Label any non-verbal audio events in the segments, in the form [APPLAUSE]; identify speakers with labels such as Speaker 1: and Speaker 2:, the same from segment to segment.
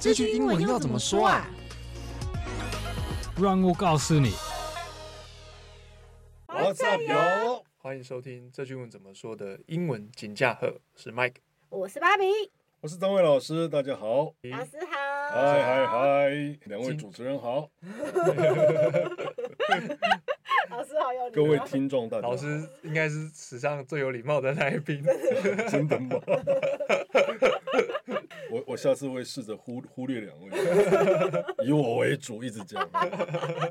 Speaker 1: 这句英文要怎么说啊？
Speaker 2: 让我告诉你。
Speaker 3: What's up, yo？
Speaker 4: 欢迎收听这句英文怎么说的英文金驾鹤，是 Mike，
Speaker 5: 我是芭比，
Speaker 3: 我是张伟老师，大家好，
Speaker 5: 老师好，
Speaker 3: 嗨嗨嗨，两位主持人好。[LAUGHS]
Speaker 5: 老师好有礼貌，
Speaker 3: 各位听众大家好，
Speaker 4: 老师应该是史上最有礼貌的来宾，[LAUGHS]
Speaker 3: 真的吗？[LAUGHS] 我我下次会试着忽忽略两位，以我为主，一直讲。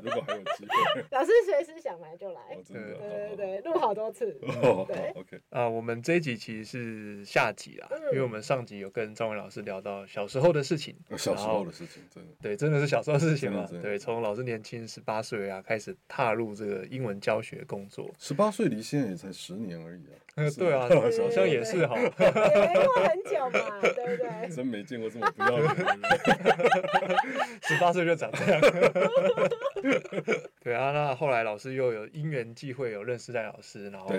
Speaker 3: 如果还有机会，[LAUGHS]
Speaker 5: 老师随时想来就来，
Speaker 3: 哦、真的
Speaker 5: 对对对，录好多次。
Speaker 3: 哦、对，OK。
Speaker 4: 啊、呃，我们这一集其实是下集啦，嗯、因为我们上集有跟张伟老师聊到小时候的事情，
Speaker 3: 小时候的事情，真的，
Speaker 4: 对，真的是小时候的事情嘛？对，从老师年轻十八岁啊，开始踏入这个英文教学工作，
Speaker 3: 十八岁离现在也才十年而已啊。[LAUGHS]
Speaker 4: 呃，对啊，[LAUGHS] 好像也是哈，[LAUGHS]
Speaker 5: 没过很久嘛，对不对？
Speaker 3: 真没见过这么不要脸的人，
Speaker 4: 十八岁就长这样。对啊，那后来老师又有因缘际会有认识赖老师，然后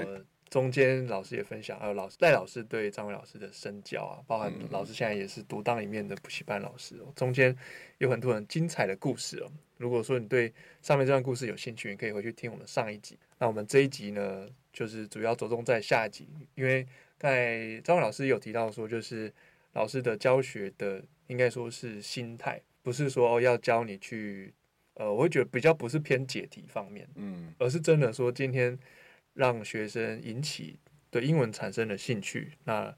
Speaker 4: 中间老师也分享，还有老师赖老师对张伟老师的深交啊，包含老师现在也是独当一面的补习班老师哦，中间有很多很精彩的故事哦。如果说你对上面这段故事有兴趣，你可以回去听我们上一集。那我们这一集呢，就是主要着重在下一集，因为刚才张伟老师有提到说，就是老师的教学的应该说是心态，不是说要教你去，呃，我会觉得比较不是偏解题方面，嗯，而是真的说今天让学生引起对英文产生了兴趣，那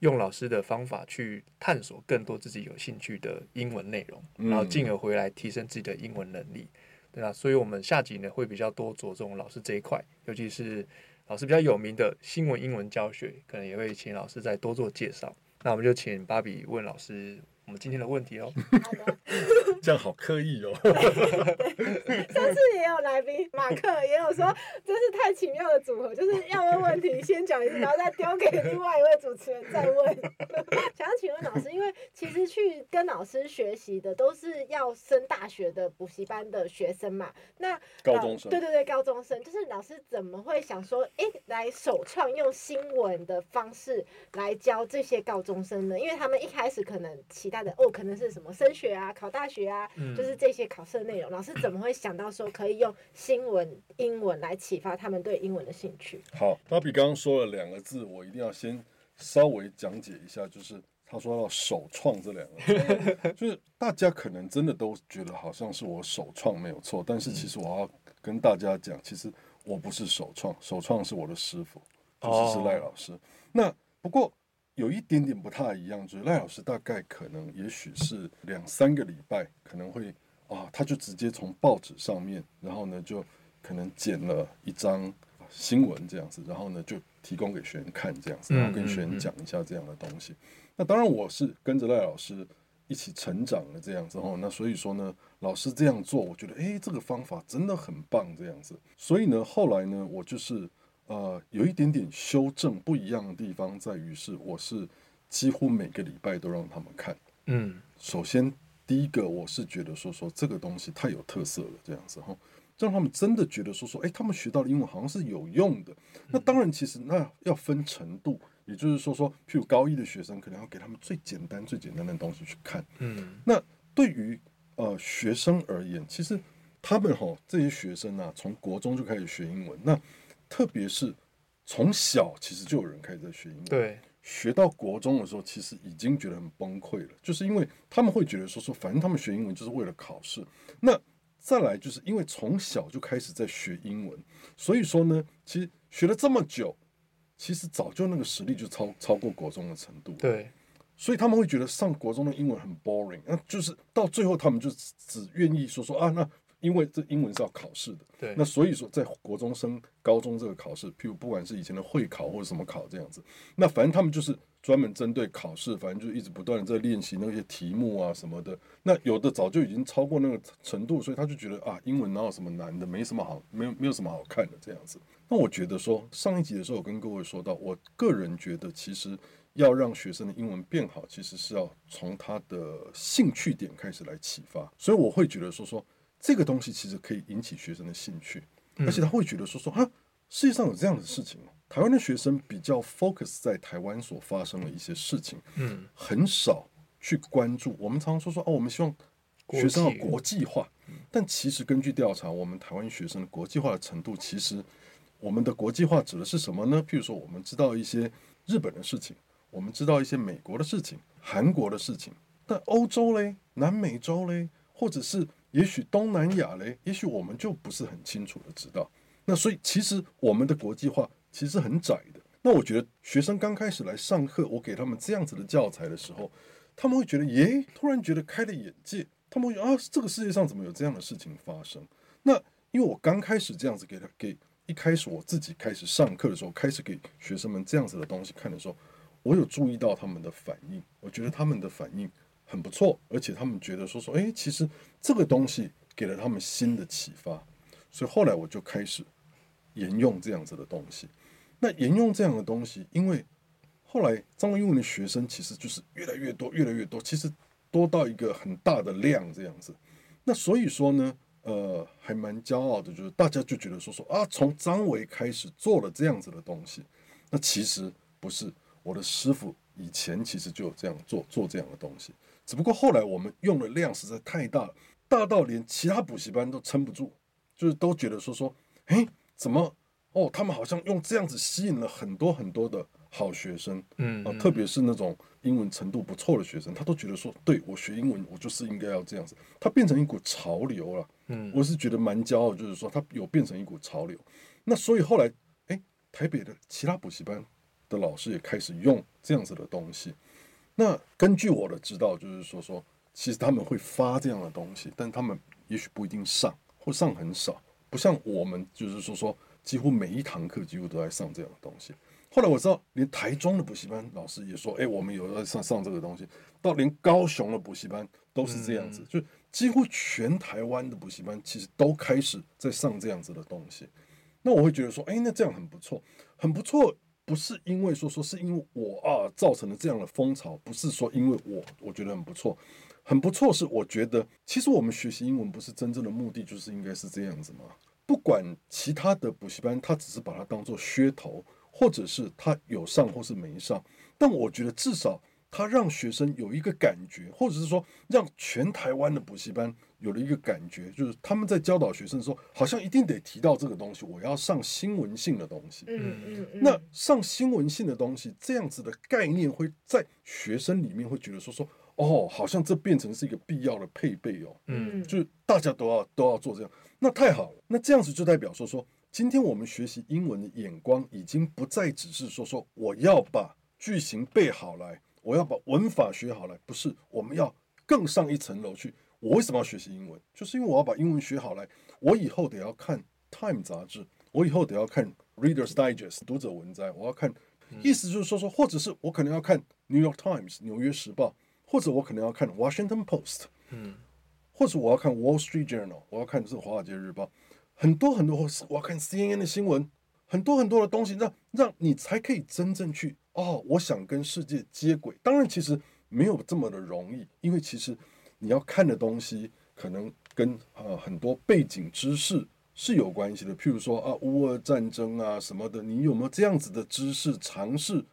Speaker 4: 用老师的方法去探索更多自己有兴趣的英文内容，然后进而回来提升自己的英文能力，对啊，所以我们下集呢会比较多着重老师这一块，尤其是。老师比较有名的新闻英文教学，可能也会请老师再多做介绍。那我们就请芭比问老师我们今天的问题哦。[LAUGHS]
Speaker 3: 这样好刻意哦。[LAUGHS]
Speaker 5: 上次也有来宾马克也有说，真是太奇妙的组合，就是要问问题先讲一次，然后再丢给另外一位主持人再问。[LAUGHS] 想要请问老师，因为其实去跟老师学习的都是要升大学的补习班的学生嘛。那
Speaker 3: 高中生。
Speaker 5: 对对对，高中生就是老师怎么会想说，哎，来首创用新闻的方式来教这些高中生呢？因为他们一开始可能期待的哦，可能是什么升学啊、考大学啊，嗯、就是这些考试的内容。老师怎么会想到说可以用新闻英文来启发他们对英文的兴趣？
Speaker 3: 好，芭比刚刚说了两个字，我一定要先稍微讲解一下，就是他说要首创这两个字，[LAUGHS] 就是大家可能真的都觉得好像是我首创没有错，但是其实我要跟大家讲，其实我不是首创，首创是我的师傅，就是是赖老师。哦、那不过。有一点点不太一样，就是赖老师大概可能也许是两三个礼拜，可能会啊，他就直接从报纸上面，然后呢就可能剪了一张新闻这样子，然后呢就提供给学员看这样子，然后跟学员讲一下这样的东西。那当然我是跟着赖老师一起成长的这样子哦，那所以说呢，老师这样做，我觉得诶，这个方法真的很棒这样子。所以呢，后来呢，我就是。呃，有一点点修正不一样的地方在于是，我是几乎每个礼拜都让他们看。嗯，首先第一个我是觉得说说这个东西太有特色了，这样子哈，让他们真的觉得说说，哎，他们学到的英文好像是有用的。那当然，其实那要分程度，也就是说说，譬如高一的学生，可能要给他们最简单、最简单的东西去看。嗯，那对于呃学生而言，其实他们哈这些学生啊，从国中就开始学英文，那。特别是从小其实就有人开始在学英文，
Speaker 4: 对，
Speaker 3: 学到国中的时候，其实已经觉得很崩溃了，就是因为他们会觉得说说，反正他们学英文就是为了考试。那再来就是因为从小就开始在学英文，所以说呢，其实学了这么久，其实早就那个实力就超超过国中的程度，
Speaker 4: 对，
Speaker 3: 所以他们会觉得上国中的英文很 boring，那就是到最后他们就只愿意说说啊那。因为这英文是要考试的，
Speaker 4: 对，
Speaker 3: 那所以说在国中升高中这个考试，譬如不管是以前的会考或者什么考这样子，那反正他们就是专门针对考试，反正就一直不断的在练习那些题目啊什么的。那有的早就已经超过那个程度，所以他就觉得啊，英文哪有什么难的，没什么好，没有没有什么好看的这样子。那我觉得说上一集的时候，我跟各位说到，我个人觉得其实要让学生的英文变好，其实是要从他的兴趣点开始来启发。所以我会觉得说说。这个东西其实可以引起学生的兴趣，而且他会觉得说说啊，世界上有这样的事情。台湾的学生比较 focus 在台湾所发生的一些事情，嗯，很少去关注。我们常常说说哦，我们希望学生要国际化，但其实根据调查，我们台湾学生的国际化的程度，其实我们的国际化指的是什么呢？譬如说，我们知道一些日本的事情，我们知道一些美国的事情、韩国的事情，但欧洲嘞、南美洲嘞，或者是也许东南亚嘞，也许我们就不是很清楚的知道。那所以，其实我们的国际化其实很窄的。那我觉得学生刚开始来上课，我给他们这样子的教材的时候，他们会觉得，耶，突然觉得开了眼界。他们会啊，这个世界上怎么有这样的事情发生？那因为我刚开始这样子给他给一开始我自己开始上课的时候，开始给学生们这样子的东西看的时候，我有注意到他们的反应。我觉得他们的反应很不错，而且他们觉得说说，哎，其实这个东西给了他们新的启发。所以后来我就开始沿用这样子的东西。那沿用这样的东西，因为后来张文英文的学生其实就是越来越多，越来越多，其实多到一个很大的量这样子。那所以说呢，呃，还蛮骄傲的，就是大家就觉得说说啊，从张维开始做了这样子的东西。那其实不是，我的师傅以前其实就有这样做做这样的东西，只不过后来我们用的量实在太大了，大到连其他补习班都撑不住，就是都觉得说说，诶，怎么？哦，他们好像用这样子吸引了很多很多的好学生，嗯，啊，特别是那种英文程度不错的学生，他都觉得说，对，我学英文，我就是应该要这样子。它变成一股潮流了，嗯，我是觉得蛮骄傲，就是说它有变成一股潮流。那所以后来，哎，台北的其他补习班的老师也开始用这样子的东西。那根据我的知道，就是说说，其实他们会发这样的东西，但他们也许不一定上，或上很少，不像我们，就是说说。几乎每一堂课几乎都在上这样的东西。后来我知道，连台中的补习班老师也说：“哎，我们有在上上这个东西。”到连高雄的补习班都是这样子，就几乎全台湾的补习班其实都开始在上这样子的东西。那我会觉得说：“哎，那这样很不错，很不错。”不是因为说说是因为我啊造成了这样的风潮，不是说因为我我觉得很不错，很不错是我觉得其实我们学习英文不是真正的目的，就是应该是这样子吗？不管其他的补习班，他只是把它当做噱头，或者是他有上或是没上，但我觉得至少他让学生有一个感觉，或者是说让全台湾的补习班有了一个感觉，就是他们在教导学生的时候，好像一定得提到这个东西，我要上新闻性的东西。嗯嗯嗯。那上新闻性的东西，这样子的概念会在学生里面会觉得说说。哦，好像这变成是一个必要的配备哦，嗯，就是大家都要都要做这样，那太好了，那这样子就代表说说，今天我们学习英文的眼光已经不再只是说说我要把句型背好来，我要把文法学好来，不是，我们要更上一层楼去。我为什么要学习英文？就是因为我要把英文学好来，我以后得要看《Time》杂志，我以后得要看《Reader's Digest》读者文摘，我要看，意思就是说说，或者是我可能要看《New York Times》纽约时报。或者我可能要看《Washington Post》，嗯，或者我要看《Wall Street Journal》，我要看这个《华尔街日报》，很多很多，我要看 CNN 的新闻，很多很多的东西，让让你才可以真正去哦，我想跟世界接轨。当然，其实没有这么的容易，因为其实你要看的东西可能跟呃很多背景知识是有关系的，譬如说啊，乌俄战争啊什么的，你有没有这样子的知识尝试？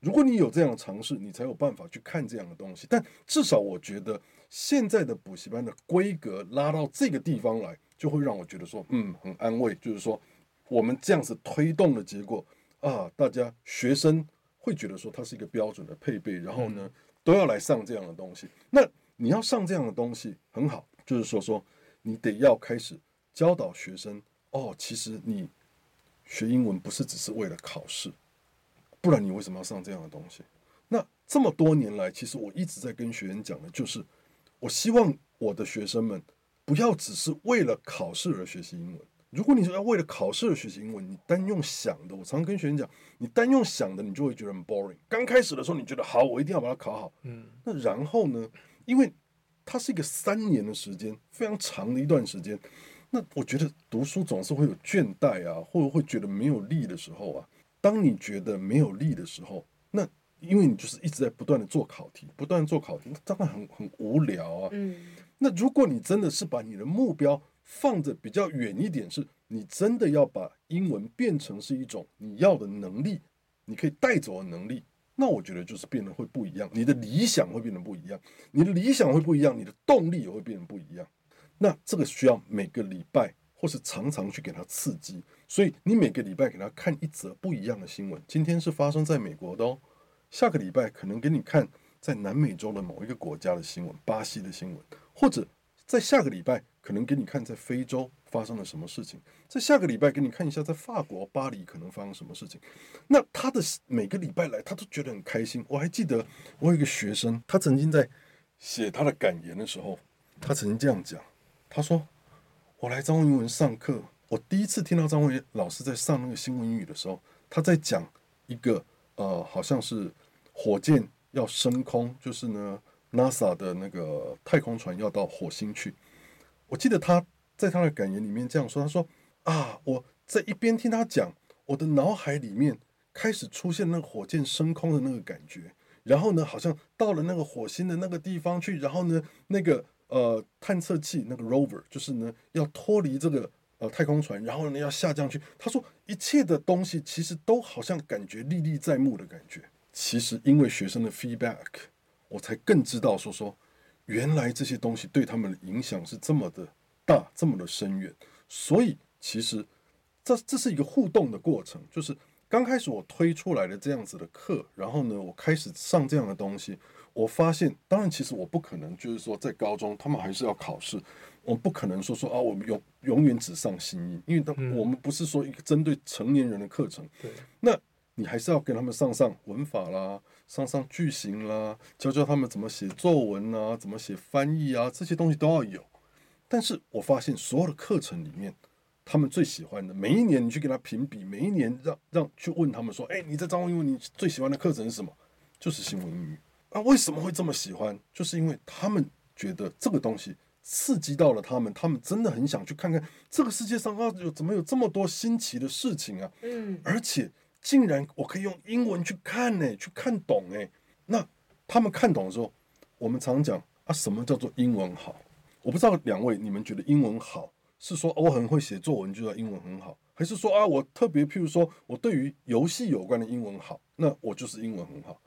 Speaker 3: 如果你有这样的尝试，你才有办法去看这样的东西。但至少我觉得现在的补习班的规格拉到这个地方来，就会让我觉得说，嗯，很安慰。就是说，我们这样子推动的结果啊，大家学生会觉得说它是一个标准的配备，然后呢，都要来上这样的东西。那你要上这样的东西很好，就是说说你得要开始教导学生哦，其实你学英文不是只是为了考试。不然你为什么要上这样的东西？那这么多年来，其实我一直在跟学员讲的就是，我希望我的学生们不要只是为了考试而学习英文。如果你说要为了考试而学习英文，你单用想的，我常常跟学员讲，你单用想的，你就会觉得很 boring。刚开始的时候，你觉得好，我一定要把它考好。嗯。那然后呢？因为它是一个三年的时间，非常长的一段时间。那我觉得读书总是会有倦怠啊，或者会觉得没有力的时候啊。当你觉得没有力的时候，那因为你就是一直在不断的做考题，不断做考题，那当然很很无聊啊。嗯。那如果你真的是把你的目标放着比较远一点，是你真的要把英文变成是一种你要的能力，你可以带走的能力，那我觉得就是变得会不一样，你的理想会变得不一样，你的理想会不一样，你的动力也会变得不一样。那这个需要每个礼拜或是常常去给他刺激，所以你每个礼拜给他看一则不一样的新闻。今天是发生在美国的哦，下个礼拜可能给你看在南美洲的某一个国家的新闻，巴西的新闻，或者在下个礼拜可能给你看在非洲发生了什么事情，在下个礼拜给你看一下在法国巴黎可能发生什么事情。那他的每个礼拜来，他都觉得很开心。我还记得我有一个学生，他曾经在写他的感言的时候，他曾经这样讲。他说：“我来张文文上课，我第一次听到张文老师在上那个新闻英语的时候，他在讲一个呃，好像是火箭要升空，就是呢，NASA 的那个太空船要到火星去。我记得他在他的感言里面这样说：他说啊，我在一边听他讲，我的脑海里面开始出现那个火箭升空的那个感觉，然后呢，好像到了那个火星的那个地方去，然后呢，那个。”呃，探测器那个 rover 就是呢，要脱离这个呃太空船，然后呢要下降去。他说，一切的东西其实都好像感觉历历在目的感觉。其实因为学生的 feedback，我才更知道说说，原来这些东西对他们的影响是这么的大，这么的深远。所以其实这这是一个互动的过程，就是刚开始我推出来的这样子的课，然后呢，我开始上这样的东西。我发现，当然，其实我不可能，就是说，在高中他们还是要考试，我不可能说说啊，我们永永远只上新音，因为当我们不是说一个针对成年人的课程。对，那你还是要跟他们上上文法啦，上上句型啦，教教他们怎么写作文啊，怎么写翻译啊，这些东西都要有。但是我发现，所有的课程里面，他们最喜欢的，每一年你去给他评比，每一年让让去问他们说，哎，你在张文英文你最喜欢的课程是什么？就是新闻英语。啊，为什么会这么喜欢？就是因为他们觉得这个东西刺激到了他们，他们真的很想去看看这个世界上啊，有怎么有这么多新奇的事情啊！嗯，而且竟然我可以用英文去看呢，去看懂哎。那他们看懂的时候，我们常讲啊，什么叫做英文好？我不知道两位你们觉得英文好是说我很会写作文就叫英文很好，还是说啊我特别譬如说我对于游戏有关的英文好，那我就是英文很好。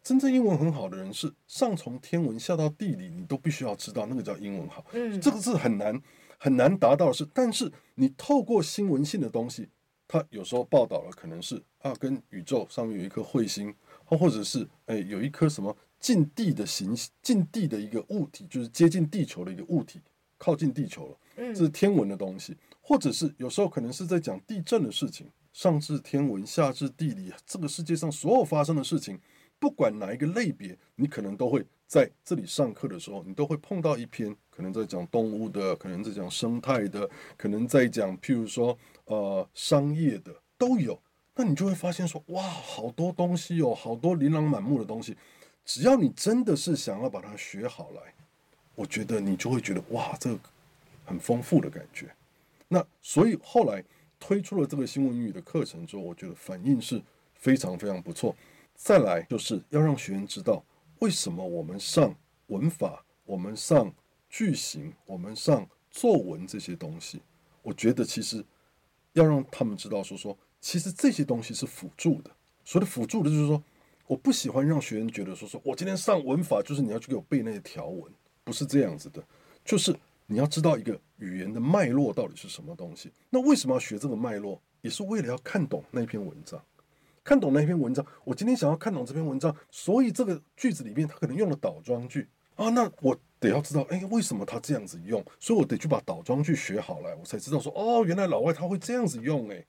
Speaker 3: 真正英文很好的人是上从天文下到地理，你都必须要知道那个叫英文好。嗯，这个是很难很难达到的事。但是你透过新闻性的东西，它有时候报道了可能是啊，跟宇宙上面有一颗彗星，或或者是哎有一颗什么近地的形，近地的一个物体，就是接近地球的一个物体靠近地球了。嗯，这是天文的东西，或者是有时候可能是在讲地震的事情，上至天文，下至地理，这个世界上所有发生的事情。不管哪一个类别，你可能都会在这里上课的时候，你都会碰到一篇可能在讲动物的，可能在讲生态的，可能在讲譬如说呃商业的都有。那你就会发现说，哇，好多东西哦，好多琳琅满目的东西。只要你真的是想要把它学好来，我觉得你就会觉得哇，这个很丰富的感觉。那所以后来推出了这个新闻英语的课程之后，我觉得反应是非常非常不错。再来就是要让学员知道为什么我们上文法、我们上句型、我们上作文这些东西。我觉得其实要让他们知道说说，其实这些东西是辅助的。所谓的辅助的，就是说，我不喜欢让学员觉得说说我今天上文法就是你要去给我背那些条文，不是这样子的。就是你要知道一个语言的脉络到底是什么东西。那为什么要学这个脉络？也是为了要看懂那篇文章。看懂那篇文章，我今天想要看懂这篇文章，所以这个句子里面他可能用了倒装句啊，那我得要知道，哎，为什么他这样子用？所以我得去把倒装句学好来，我才知道说，哦，原来老外他会这样子用，哎，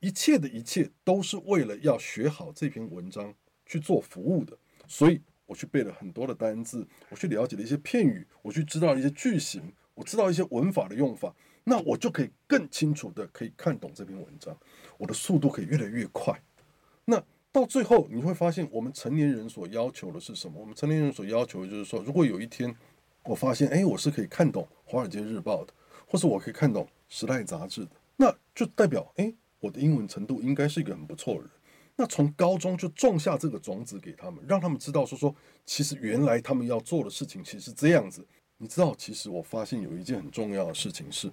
Speaker 3: 一切的一切都是为了要学好这篇文章去做服务的，所以我去背了很多的单字，我去了解了一些片语，我去知道一些句型，我知道一些文法的用法，那我就可以更清楚的可以看懂这篇文章，我的速度可以越来越快。那到最后你会发现，我们成年人所要求的是什么？我们成年人所要求的就是说，如果有一天我发现，哎，我是可以看懂《华尔街日报》的，或是我可以看懂《时代》杂志的，那就代表，哎，我的英文程度应该是一个很不错的人。那从高中就种下这个种子给他们，让他们知道说说，其实原来他们要做的事情其实是这样子。你知道，其实我发现有一件很重要的事情是，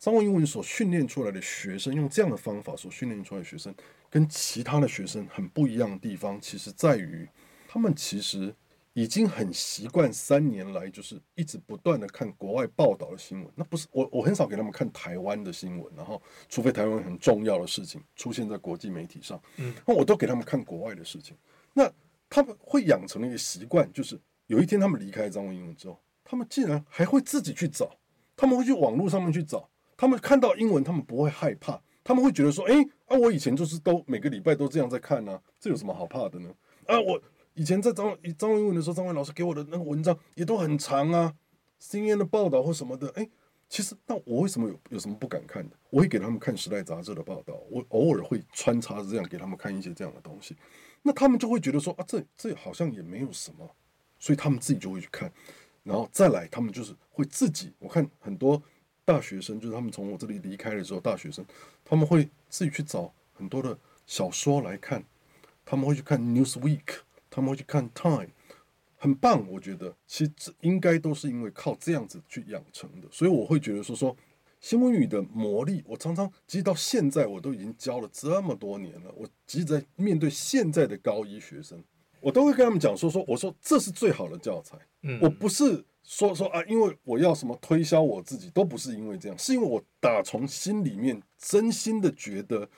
Speaker 3: 张文英文所训练出来的学生，用这样的方法所训练出来的学生，跟其他的学生很不一样的地方，其实在于他们其实已经很习惯三年来就是一直不断的看国外报道的新闻。那不是我，我很少给他们看台湾的新闻，然后除非台湾很重要的事情出现在国际媒体上，嗯，那我都给他们看国外的事情。那他们会养成了一个习惯，就是有一天他们离开张文英文之后，他们竟然还会自己去找，他们会去网络上面去找。他们看到英文，他们不会害怕，他们会觉得说：“诶，啊，我以前就是都每个礼拜都这样在看呢，这有什么好怕的呢？啊，我以前在张张文文的时候，张文老师给我的那个文章也都很长啊，CNN 的报道或什么的，诶，其实那我为什么有有什么不敢看的？我会给他们看《时代》杂志的报道，我偶尔会穿插这样给他们看一些这样的东西，那他们就会觉得说：啊，这这好像也没有什么，所以他们自己就会去看，然后再来，他们就是会自己，我看很多。大学生就是他们从我这里离开的时候，大学生他们会自己去找很多的小说来看，他们会去看《Newsweek》，他们会去看《Time》，很棒。我觉得。其实这应该都是因为靠这样子去养成的，所以我会觉得说说新闻语的魔力，我常常其实到现在我都已经教了这么多年了，我即使在面对现在的高一学生，我都会跟他们讲说说，我说这是最好的教材，嗯，我不是。说说啊，因为我要什么推销我自己，都不是因为这样，是因为我打从心里面真心的觉得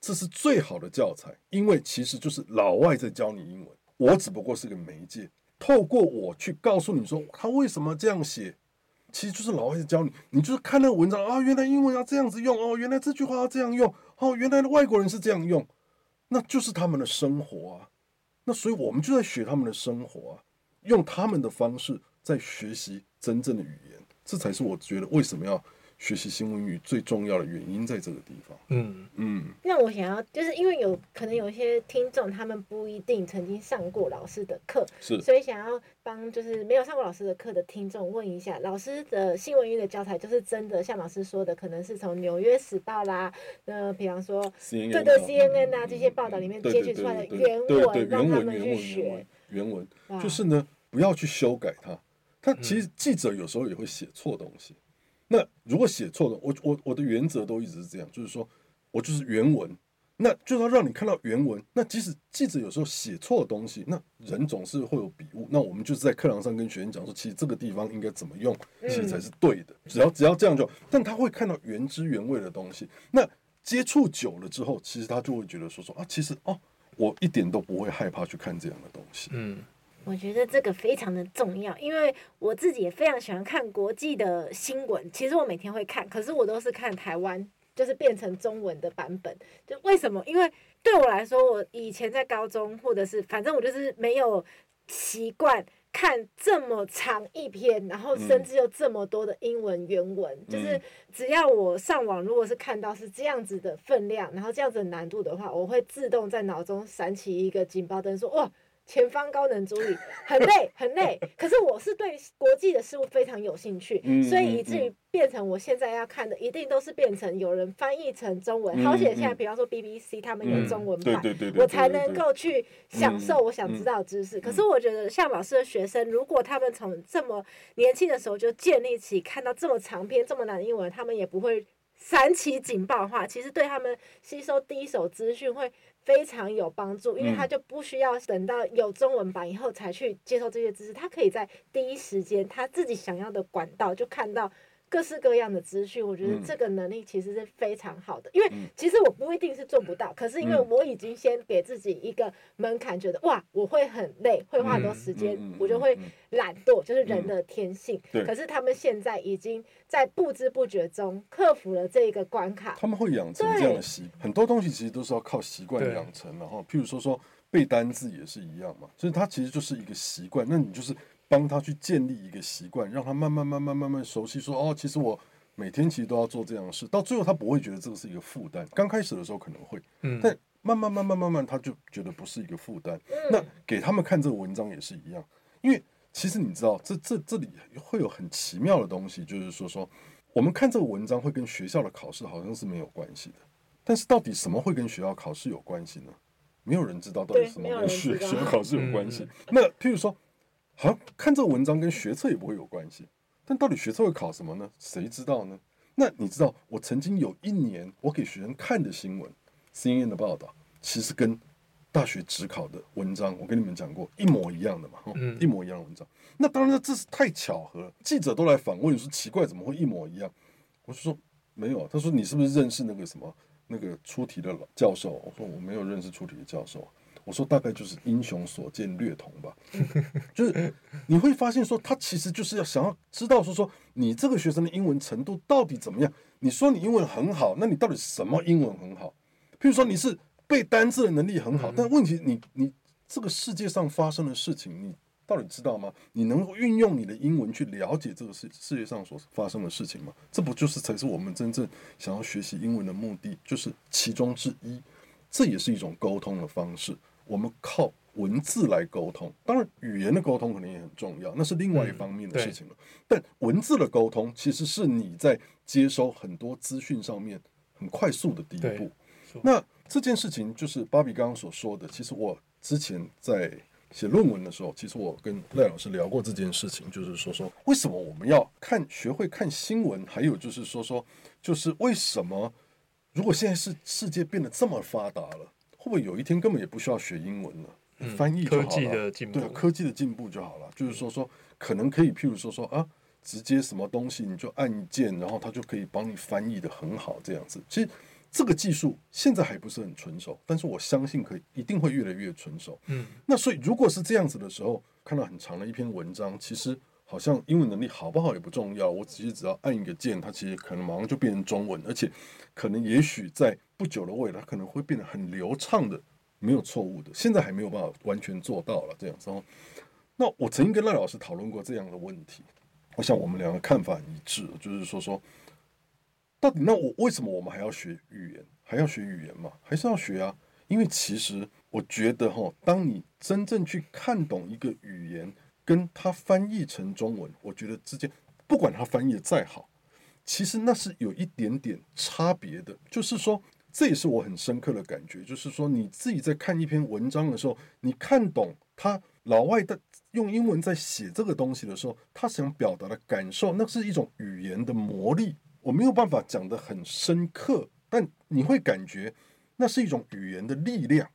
Speaker 3: 这是最好的教材，因为其实就是老外在教你英文，我只不过是个媒介，透过我去告诉你说他为什么这样写，其实就是老外教你，你就是看那个文章啊，原来英文要这样子用哦，原来这句话要这样用哦，原来的外国人是这样用，那就是他们的生活啊，那所以我们就在学他们的生活啊，用他们的方式。在学习真正的语言，这才是我觉得为什么要学习新闻语最重要的原因，在这个地方。嗯。嗯。
Speaker 5: 那我想要，就是因为有可能有一些听众，他们不一定曾经上过老师的课，
Speaker 3: 是，
Speaker 5: 所以想要帮就是没有上过老师的课的听众问一下，老师的新闻语的教材，就是真的像老师说的，可能是从《纽约时报》啦，呃，比方说，CNN 对对 CNN 啊这些报道里面截取出来的原文，让他们去学。
Speaker 3: 原文，就是呢，不要去修改它。它其实记者有时候也会写错东西，那如果写错了，我我我的原则都一直是这样，就是说我就是原文，那就是要让你看到原文。那即使记者有时候写错东西，那人总是会有笔误，那我们就是在课堂上跟学生讲说，其实这个地方应该怎么用，其实才是对的。只要只要这样就，但他会看到原汁原味的东西。那接触久了之后，其实他就会觉得说说啊，其实哦，我一点都不会害怕去看这样的东西。嗯。
Speaker 5: 我觉得这个非常的重要，因为我自己也非常喜欢看国际的新闻。其实我每天会看，可是我都是看台湾，就是变成中文的版本。就为什么？因为对我来说，我以前在高中，或者是反正我就是没有习惯看这么长一篇，然后甚至有这么多的英文原文。嗯、就是只要我上网，如果是看到是这样子的分量，然后这样子的难度的话，我会自动在脑中闪起一个警报灯，说哇。前方高能助理，[LAUGHS] 很累很累，可是我是对国际的事物非常有兴趣，嗯、所以以至于变成我现在要看的一定都是变成有人翻译成中文。好险现在比方说 BBC 他们有中文版，我才能够去享受我想知道的知识。可是我觉得像老师的学生，如果他们从这么年轻的时候就建立起看到这么长篇这么难的英文，他们也不会闪起警报的话，其实对他们吸收第一手资讯会。非常有帮助，因为他就不需要等到有中文版以后才去接受这些知识，他可以在第一时间他自己想要的管道就看到。各式各样的资讯，我觉得这个能力其实是非常好的。因为其实我不一定是做不到，可是因为我已经先给自己一个门槛，觉得哇，我会很累，会花很多时间，我就会懒惰，就是人的天性。可是他们现在已经在不知不觉中克服了这一个关卡。
Speaker 3: 他们会养成这样的习，很多东西其实都是要靠习惯养成。然后，譬如说说背单字也是一样嘛，所以它其实就是一个习惯。那你就是。帮他去建立一个习惯，让他慢慢慢慢慢慢熟悉说。说哦，其实我每天其实都要做这样的事。到最后，他不会觉得这个是一个负担。刚开始的时候可能会，嗯，但慢慢慢慢慢慢，他就觉得不是一个负担。那给他们看这个文章也是一样，因为其实你知道，这这这里会有很奇妙的东西，就是说说我们看这个文章会跟学校的考试好像是没有关系的。但是到底什么会跟学校考试有关系呢？没有人知道到底什么跟学学校考试有关系。那譬如说。好像看这个文章跟学测也不会有关系，但到底学测会考什么呢？谁知道呢？那你知道，我曾经有一年我给学生看的新闻，CNN 的报道，其实跟大学指考的文章，我跟你们讲过一模一样的嘛，嗯，一模一样的文章。那当然这是太巧合了，记者都来访问，说奇怪怎么会一模一样？我就说没有，他说你是不是认识那个什么那个出题的老教授？我说我没有认识出题的教授。我说大概就是英雄所见略同吧，就是你会发现说他其实就是要想要知道说说你这个学生的英文程度到底怎么样？你说你英文很好，那你到底什么英文很好？譬如说你是背单字的能力很好，但问题你你这个世界上发生的事情你到底知道吗？你能够运用你的英文去了解这个世世界上所发生的事情吗？这不就是才是我们真正想要学习英文的目的，就是其中之一。这也是一种沟通的方式。我们靠文字来沟通，当然语言的沟通可能也很重要，那是另外一方面的事情了。嗯、但文字的沟通其实是你在接收很多资讯上面很快速的第一步。那这件事情就是芭比刚刚所说的，其实我之前在写论文的时候，其实我跟赖老师聊过这件事情，就是说说为什么我们要看学会看新闻，还有就是说说就是为什么如果现在是世界变得这么发达了。会不会有一天根本也不需要学英文了？嗯、翻译就好了。科技的进步，对，科技的进步就好了。就是说说，可能可以，譬如说说啊，直接什么东西你就按一键，然后它就可以帮你翻译的很好，这样子。其实这个技术现在还不是很纯熟，但是我相信可以，一定会越来越纯熟。嗯，那所以如果是这样子的时候，看到很长的一篇文章，其实好像英文能力好不好也不重要，我只是只要按一个键，它其实可能马上就变成中文，而且可能也许在。不久的未来可能会变得很流畅的，没有错误的。现在还没有办法完全做到了这样子。那我曾经跟赖老师讨论过这样的问题，我想我们两个看法一致，就是说说，到底那我为什么我们还要学语言？还要学语言嘛？还是要学啊？因为其实我觉得哈，当你真正去看懂一个语言，跟它翻译成中文，我觉得之间不管它翻译的再好，其实那是有一点点差别的，就是说。这也是我很深刻的感觉，就是说你自己在看一篇文章的时候，你看懂他老外的用英文在写这个东西的时候，他想表达的感受，那是一种语言的魔力。我没有办法讲得很深刻，但你会感觉那是一种语言的力量。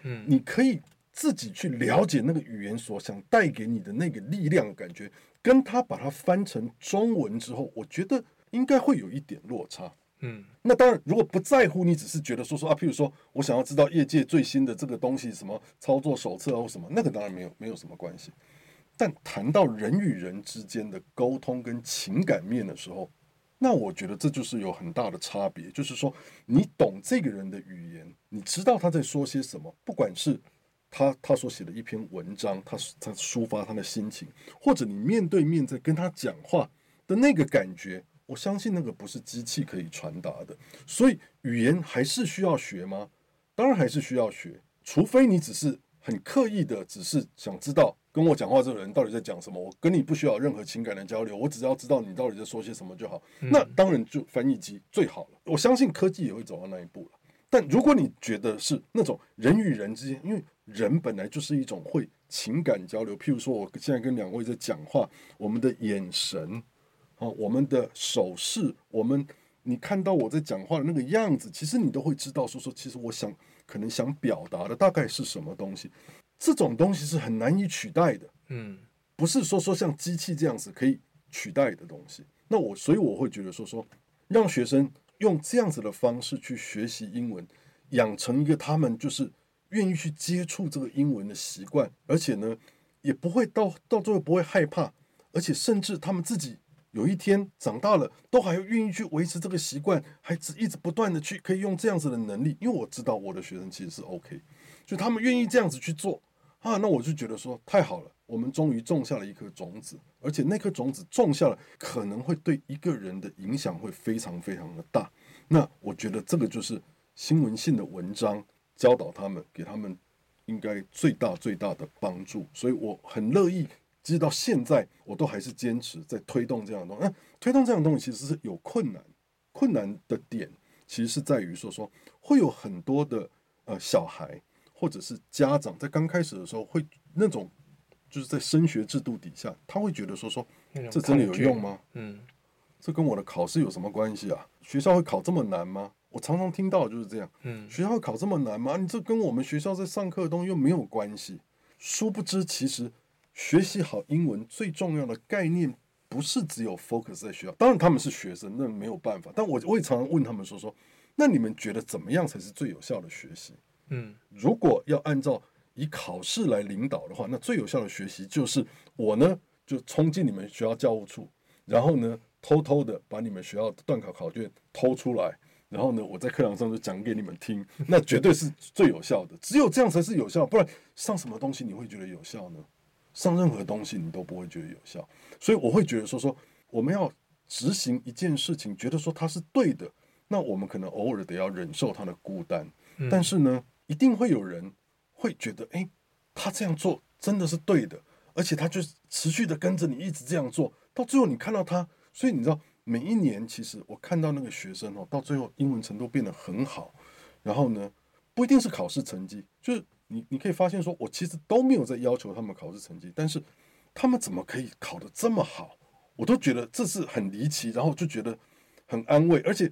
Speaker 3: 嗯，你可以自己去了解那个语言所想带给你的那个力量的感觉，跟他把它翻成中文之后，我觉得应该会有一点落差。嗯，那当然，如果不在乎，你只是觉得说说啊，譬如说我想要知道业界最新的这个东西，什么操作手册或什么，那个当然没有没有什么关系。但谈到人与人之间的沟通跟情感面的时候，那我觉得这就是有很大的差别。就是说，你懂这个人的语言，你知道他在说些什么，不管是他他所写的一篇文章，他他抒发他的心情，或者你面对面在跟他讲话的那个感觉。我相信那个不是机器可以传达的，所以语言还是需要学吗？当然还是需要学，除非你只是很刻意的，只是想知道跟我讲话这个人到底在讲什么。我跟你不需要任何情感的交流，我只要知道你到底在说些什么就好。那当然就翻译机最好了。我相信科技也会走到那一步了。但如果你觉得是那种人与人之间，因为人本来就是一种会情感交流，譬如说我现在跟两位在讲话，我们的眼神。好，我们的手势，我们你看到我在讲话的那个样子，其实你都会知道，说说，其实我想可能想表达的大概是什么东西。这种东西是很难以取代的，嗯，不是说说像机器这样子可以取代的东西。那我所以我会觉得说说，让学生用这样子的方式去学习英文，养成一个他们就是愿意去接触这个英文的习惯，而且呢，也不会到到最后不会害怕，而且甚至他们自己。有一天长大了，都还要愿意去维持这个习惯，还只一直不断的去可以用这样子的能力，因为我知道我的学生其实是 OK，就他们愿意这样子去做啊，那我就觉得说太好了，我们终于种下了一颗种子，而且那颗种子种下了，可能会对一个人的影响会非常非常的大。那我觉得这个就是新闻性的文章教导他们，给他们应该最大最大的帮助，所以我很乐意。直到现在，我都还是坚持在推动这样的东西。那推动这样的东西其实是有困难，困难的点其实是在于说说会有很多的呃小孩或者是家长在刚开始的时候会那种就是在升学制度底下，他会觉得说说这真的有用吗？嗯，这跟我的考试有什么关系啊？学校会考这么难吗？我常常听到就是这样，
Speaker 4: 嗯，
Speaker 3: 学校会考这么难吗？你这跟我们学校在上课的东西又没有关系。殊不知，其实学习好英文最重要的概念不是只有 focus 在学校。当然他们是学生，那没有办法。但我我也常常问他们说说，那你们觉得怎么样才是最有效的学习？
Speaker 4: 嗯，
Speaker 3: 如果要按照以考试来领导的话，那最有效的学习就是我呢就冲进你们学校教务处，然后呢偷偷的把你们学校的段考考卷偷出来。然后呢，我在课堂上就讲给你们听，[LAUGHS] 那绝对是最有效的。只有这样才是有效，不然上什么东西你会觉得有效呢？上任何东西你都不会觉得有效。所以我会觉得说说，我们要执行一件事情，觉得说它是对的，那我们可能偶尔得要忍受他的孤单。但是呢，一定会有人会觉得，哎，他这样做真的是对的，而且他就持续的跟着你一直这样做，到最后你看到他，所以你知道。每一年，其实我看到那个学生哦，到最后英文程度变得很好，然后呢，不一定是考试成绩，就是你你可以发现说，我其实都没有在要求他们考试成绩，但是他们怎么可以考得这么好，我都觉得这是很离奇，然后就觉得很安慰，而且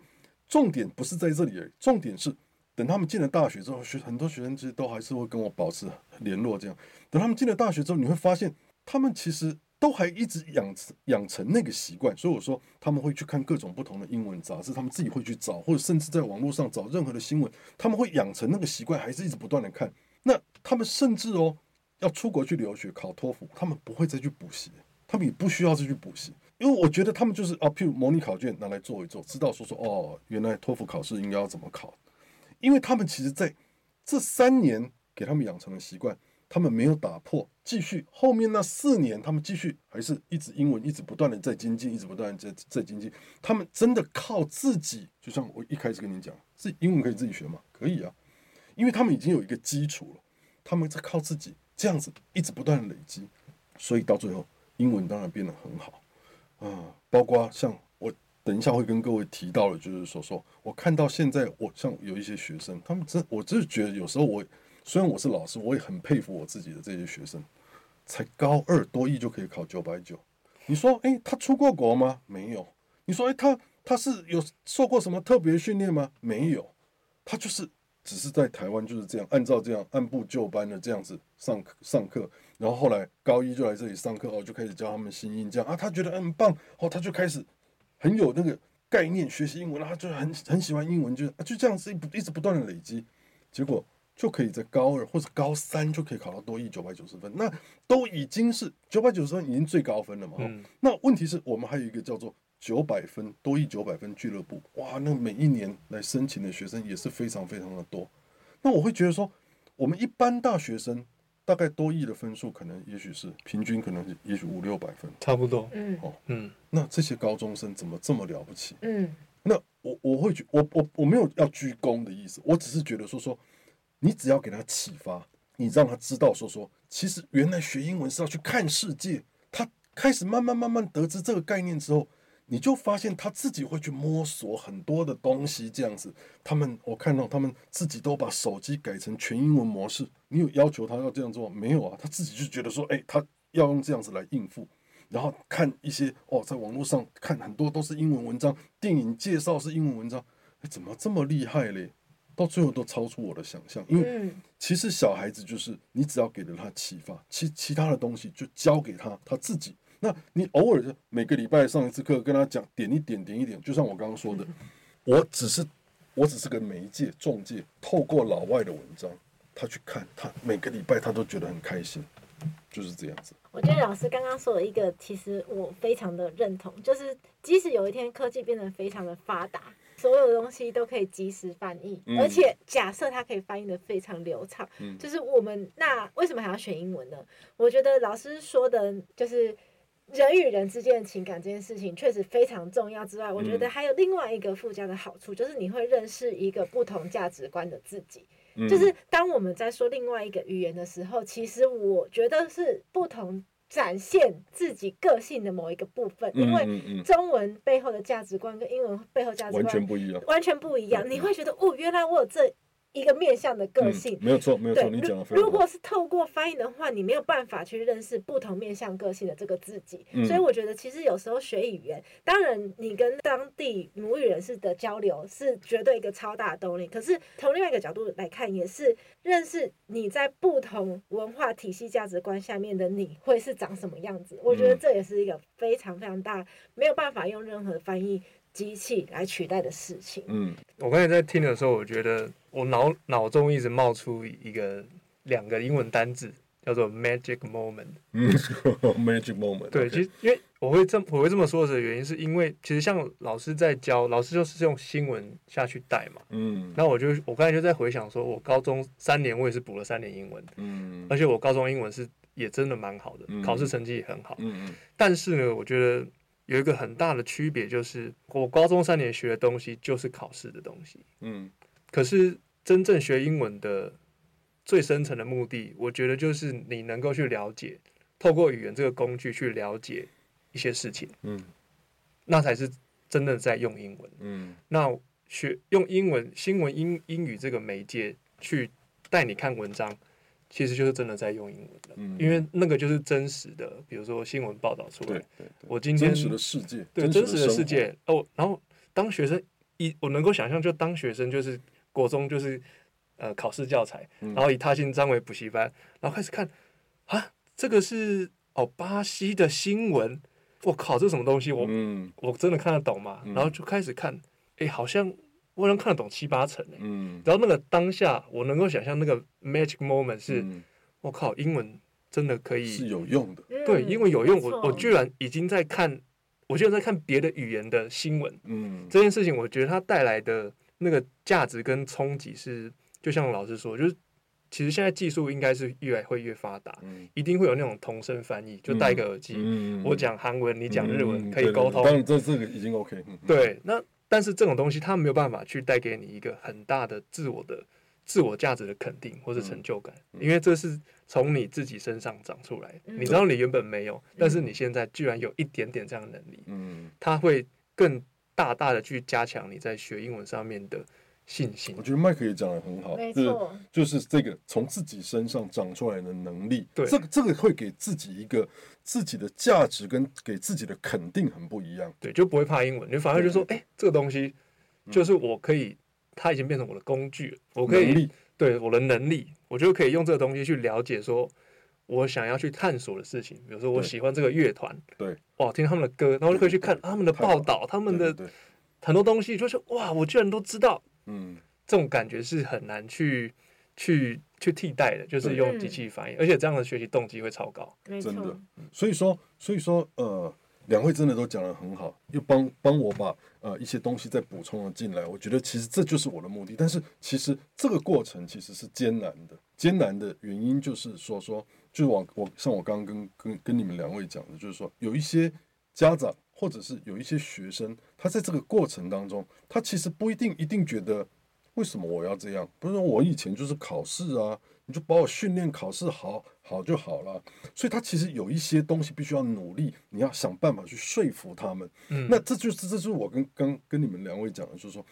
Speaker 3: 重点不是在这里，重点是等他们进了大学之后，学很多学生其实都还是会跟我保持联络，这样等他们进了大学之后，你会发现他们其实。都还一直养成养成那个习惯，所以我说他们会去看各种不同的英文杂志，他们自己会去找，或者甚至在网络上找任何的新闻，他们会养成那个习惯，还是一直不断的看。那他们甚至哦要出国去留学考托福，他们不会再去补习，他们也不需要再去补习，因为我觉得他们就是啊，譬如模拟考卷拿来做一做，知道说说哦，原来托福考试应该要怎么考，因为他们其实在这三年给他们养成了习惯。他们没有打破，继续后面那四年，他们继续还是一直英文，一直不断的在精进，一直不断的在在精进。他们真的靠自己，就像我一开始跟你讲，自己英文可以自己学吗？可以啊，因为他们已经有一个基础了，他们在靠自己这样子一直不断的累积，所以到最后英文当然变得很好啊。包括像我等一下会跟各位提到的，就是说说我看到现在我像有一些学生，他们真我真是觉得有时候我。虽然我是老师，我也很佩服我自己的这些学生，才高二多益就可以考九百九。你说，诶，他出过国吗？没有。你说，诶，他他是有受过什么特别训练吗？没有。他就是只是在台湾就是这样，按照这样按部就班的这样子上课上课，然后后来高一就来这里上课哦，就开始教他们新音这样啊，他觉得很棒哦，他就开始很有那个概念学习英文，然后他就很很喜欢英文，就啊就这样子一一直不断的累积，结果。就可以在高二或者高三就可以考到多益九百九十分，那都已经是九百九十分已经最高分了嘛。嗯。那问题是我们还有一个叫做九百分多益九百分俱乐部，哇，那每一年来申请的学生也是非常非常的多。那我会觉得说，我们一般大学生大概多亿的分数可能也许是平均可能是也许五六百分，
Speaker 4: 差不多。
Speaker 5: 嗯。
Speaker 3: 哦，
Speaker 4: 嗯。
Speaker 3: 那这些高中生怎么这么了不起？
Speaker 5: 嗯。
Speaker 3: 那我我会觉我我我没有要鞠躬的意思，我只是觉得说说。你只要给他启发，你让他知道说说，其实原来学英文是要去看世界。他开始慢慢慢慢得知这个概念之后，你就发现他自己会去摸索很多的东西。这样子，他们我看到他们自己都把手机改成全英文模式。你有要求他要这样做没有啊？他自己就觉得说，哎，他要用这样子来应付，然后看一些哦，在网络上看很多都是英文文章，电影介绍是英文文章，哎，怎么这么厉害嘞？到最后都超出我的想象，因为其实小孩子就是你只要给了他启发，其其他的东西就交给他他自己。那你偶尔就每个礼拜上一次课，跟他讲点一点点一点，就像我刚刚说的，我只是我只是个媒介中介，透过老外的文章，他去看，他每个礼拜他都觉得很开心，就是这样子。
Speaker 5: 我觉得老师刚刚说的一个，其实我非常的认同，就是即使有一天科技变得非常的发达。所有的东西都可以及时翻译，嗯、而且假设它可以翻译的非常流畅，嗯、就是我们那为什么还要选英文呢？我觉得老师说的，就是人与人之间的情感这件事情确实非常重要。之外，我觉得还有另外一个附加的好处，就是你会认识一个不同价值观的自己。嗯、就是当我们在说另外一个语言的时候，其实我觉得是不同。展现自己个性的某一个部分，因为中文背后的价值观跟英文背后价值观
Speaker 3: 完全不一样，
Speaker 5: 完全不一样。你会觉得哦，原来我有这一个面向的个性，
Speaker 3: 嗯、没有错，没有错，你讲的非常。
Speaker 5: 如果是透过翻译的话，你没有办法去认识不同面向个性的这个自己。
Speaker 3: 嗯、
Speaker 5: 所以我觉得，其实有时候学语言，当然你跟当地母语人士的交流是绝对一个超大的动力。可是从另外一个角度来看，也是认识你在不同文化体系、价值观下面的你会是长什么样子。我觉得这也是一个非常非常大，没有办法用任何翻译机器来取代的事情。
Speaker 3: 嗯，
Speaker 4: 我刚才在听的时候，我觉得我脑脑中一直冒出一个两个英文单字，叫做 magic moment。
Speaker 3: 嗯，[LAUGHS] magic moment。
Speaker 4: 对，其实因为我会这我会这么说的原因，是因为其实像老师在教，老师就是用新闻下去带嘛。
Speaker 3: 嗯。
Speaker 4: 那我就我刚才就在回想，说我高中三年我也是补了三年英文。
Speaker 3: 嗯。
Speaker 4: 而且我高中英文是也真的蛮好的，
Speaker 3: 嗯、
Speaker 4: 考试成绩也很好。
Speaker 3: 嗯嗯。
Speaker 4: 但是呢，我觉得。有一个很大的区别，就是我高中三年学的东西就是考试的东西。
Speaker 3: 嗯，
Speaker 4: 可是真正学英文的最深层的目的，我觉得就是你能够去了解，透过语言这个工具去了解一些事情。
Speaker 3: 嗯，
Speaker 4: 那才是真的在用英文。
Speaker 3: 嗯，
Speaker 4: 那学用英文新闻英英语这个媒介去带你看文章。其实就是真的在用英文的，
Speaker 3: 嗯、
Speaker 4: 因为那个就是真实的，比如说新闻报道出来，
Speaker 3: 对对对，
Speaker 4: 我今天
Speaker 3: 真实的世界，
Speaker 4: 对真实的世界哦。然后当学生一，我能够想象，就当学生就是国中就是呃考试教材，
Speaker 3: 嗯、
Speaker 4: 然后以他姓张为补习班，然后开始看啊，这个是哦巴西的新闻，我靠，这什么东西？我、
Speaker 3: 嗯、
Speaker 4: 我真的看得懂吗？
Speaker 3: 嗯、
Speaker 4: 然后就开始看，哎，好像。我能看得懂七八成，
Speaker 3: 嗯，
Speaker 4: 然后那个当下，我能够想象那个 magic moment 是，
Speaker 3: 嗯、
Speaker 4: 我靠，英文真的可以
Speaker 3: 是有用的，
Speaker 4: 对，英文有用，
Speaker 5: 嗯、
Speaker 4: 我我居然已经在看，我居然在看别的语言的新闻，
Speaker 3: 嗯，
Speaker 4: 这件事情我觉得它带来的那个价值跟冲击是，就像老师说，就是其实现在技术应该是越来会越发达，
Speaker 3: 嗯、
Speaker 4: 一定会有那种同声翻译，就戴个耳机，
Speaker 3: 嗯、
Speaker 4: 我讲韩文，你讲日文，
Speaker 3: 嗯、
Speaker 4: 可以沟通，
Speaker 3: 当然这这个已经 OK，
Speaker 4: 对，那。但是这种东西它没有办法去带给你一个很大的自我的自我价值的肯定或者成就感，
Speaker 3: 嗯、
Speaker 4: 因为这是从你自己身上长出来。
Speaker 5: 嗯、
Speaker 4: 你知道你原本没有，嗯、但是你现在居然有一点点这样的能力，
Speaker 3: 嗯，
Speaker 4: 它会更大大的去加强你在学英文上面的信心。
Speaker 3: 我觉得麦克也讲的很好，
Speaker 5: 没错，
Speaker 3: 就是就是这个从自己身上长出来的能力，
Speaker 4: 对，
Speaker 3: 这个这个会给自己一个自己的价值跟给自己的肯定很不一样，
Speaker 4: 对，就不会怕英文，你反而就说，哎、欸，这个东西就是我可以，
Speaker 3: 嗯、
Speaker 4: 它已经变成我的工具了，我可以对我的能力，我就可以用这个东西去了解说我想要去探索的事情，比如说我喜欢这个乐团，对，哇，听他们的歌，然后就可以去看他们的报道，他们的很多东西，就是哇，我居然都知道，
Speaker 3: 嗯。
Speaker 4: 这种感觉是很难去去去替代的，就是用机器翻译，而且这样的学习动机会超高，
Speaker 3: 真的。所以说，所以说，呃，两位真的都讲的很好，又帮帮我把呃一些东西再补充了进来。我觉得其实这就是我的目的。但是其实这个过程其实是艰难的，艰难的原因就是说说，就是我我像我刚刚跟跟跟你们两位讲的，就是说有一些家长或者是有一些学生，他在这个过程当中，他其实不一定一定觉得。为什么我要这样？不是说我以前就是考试啊，你就把我训练考试好好就好了。所以他其实有一些东西必须要努力，你要想办法去说服他们。
Speaker 4: 嗯，
Speaker 3: 那这就是这就是我跟刚跟你们两位讲的，就是说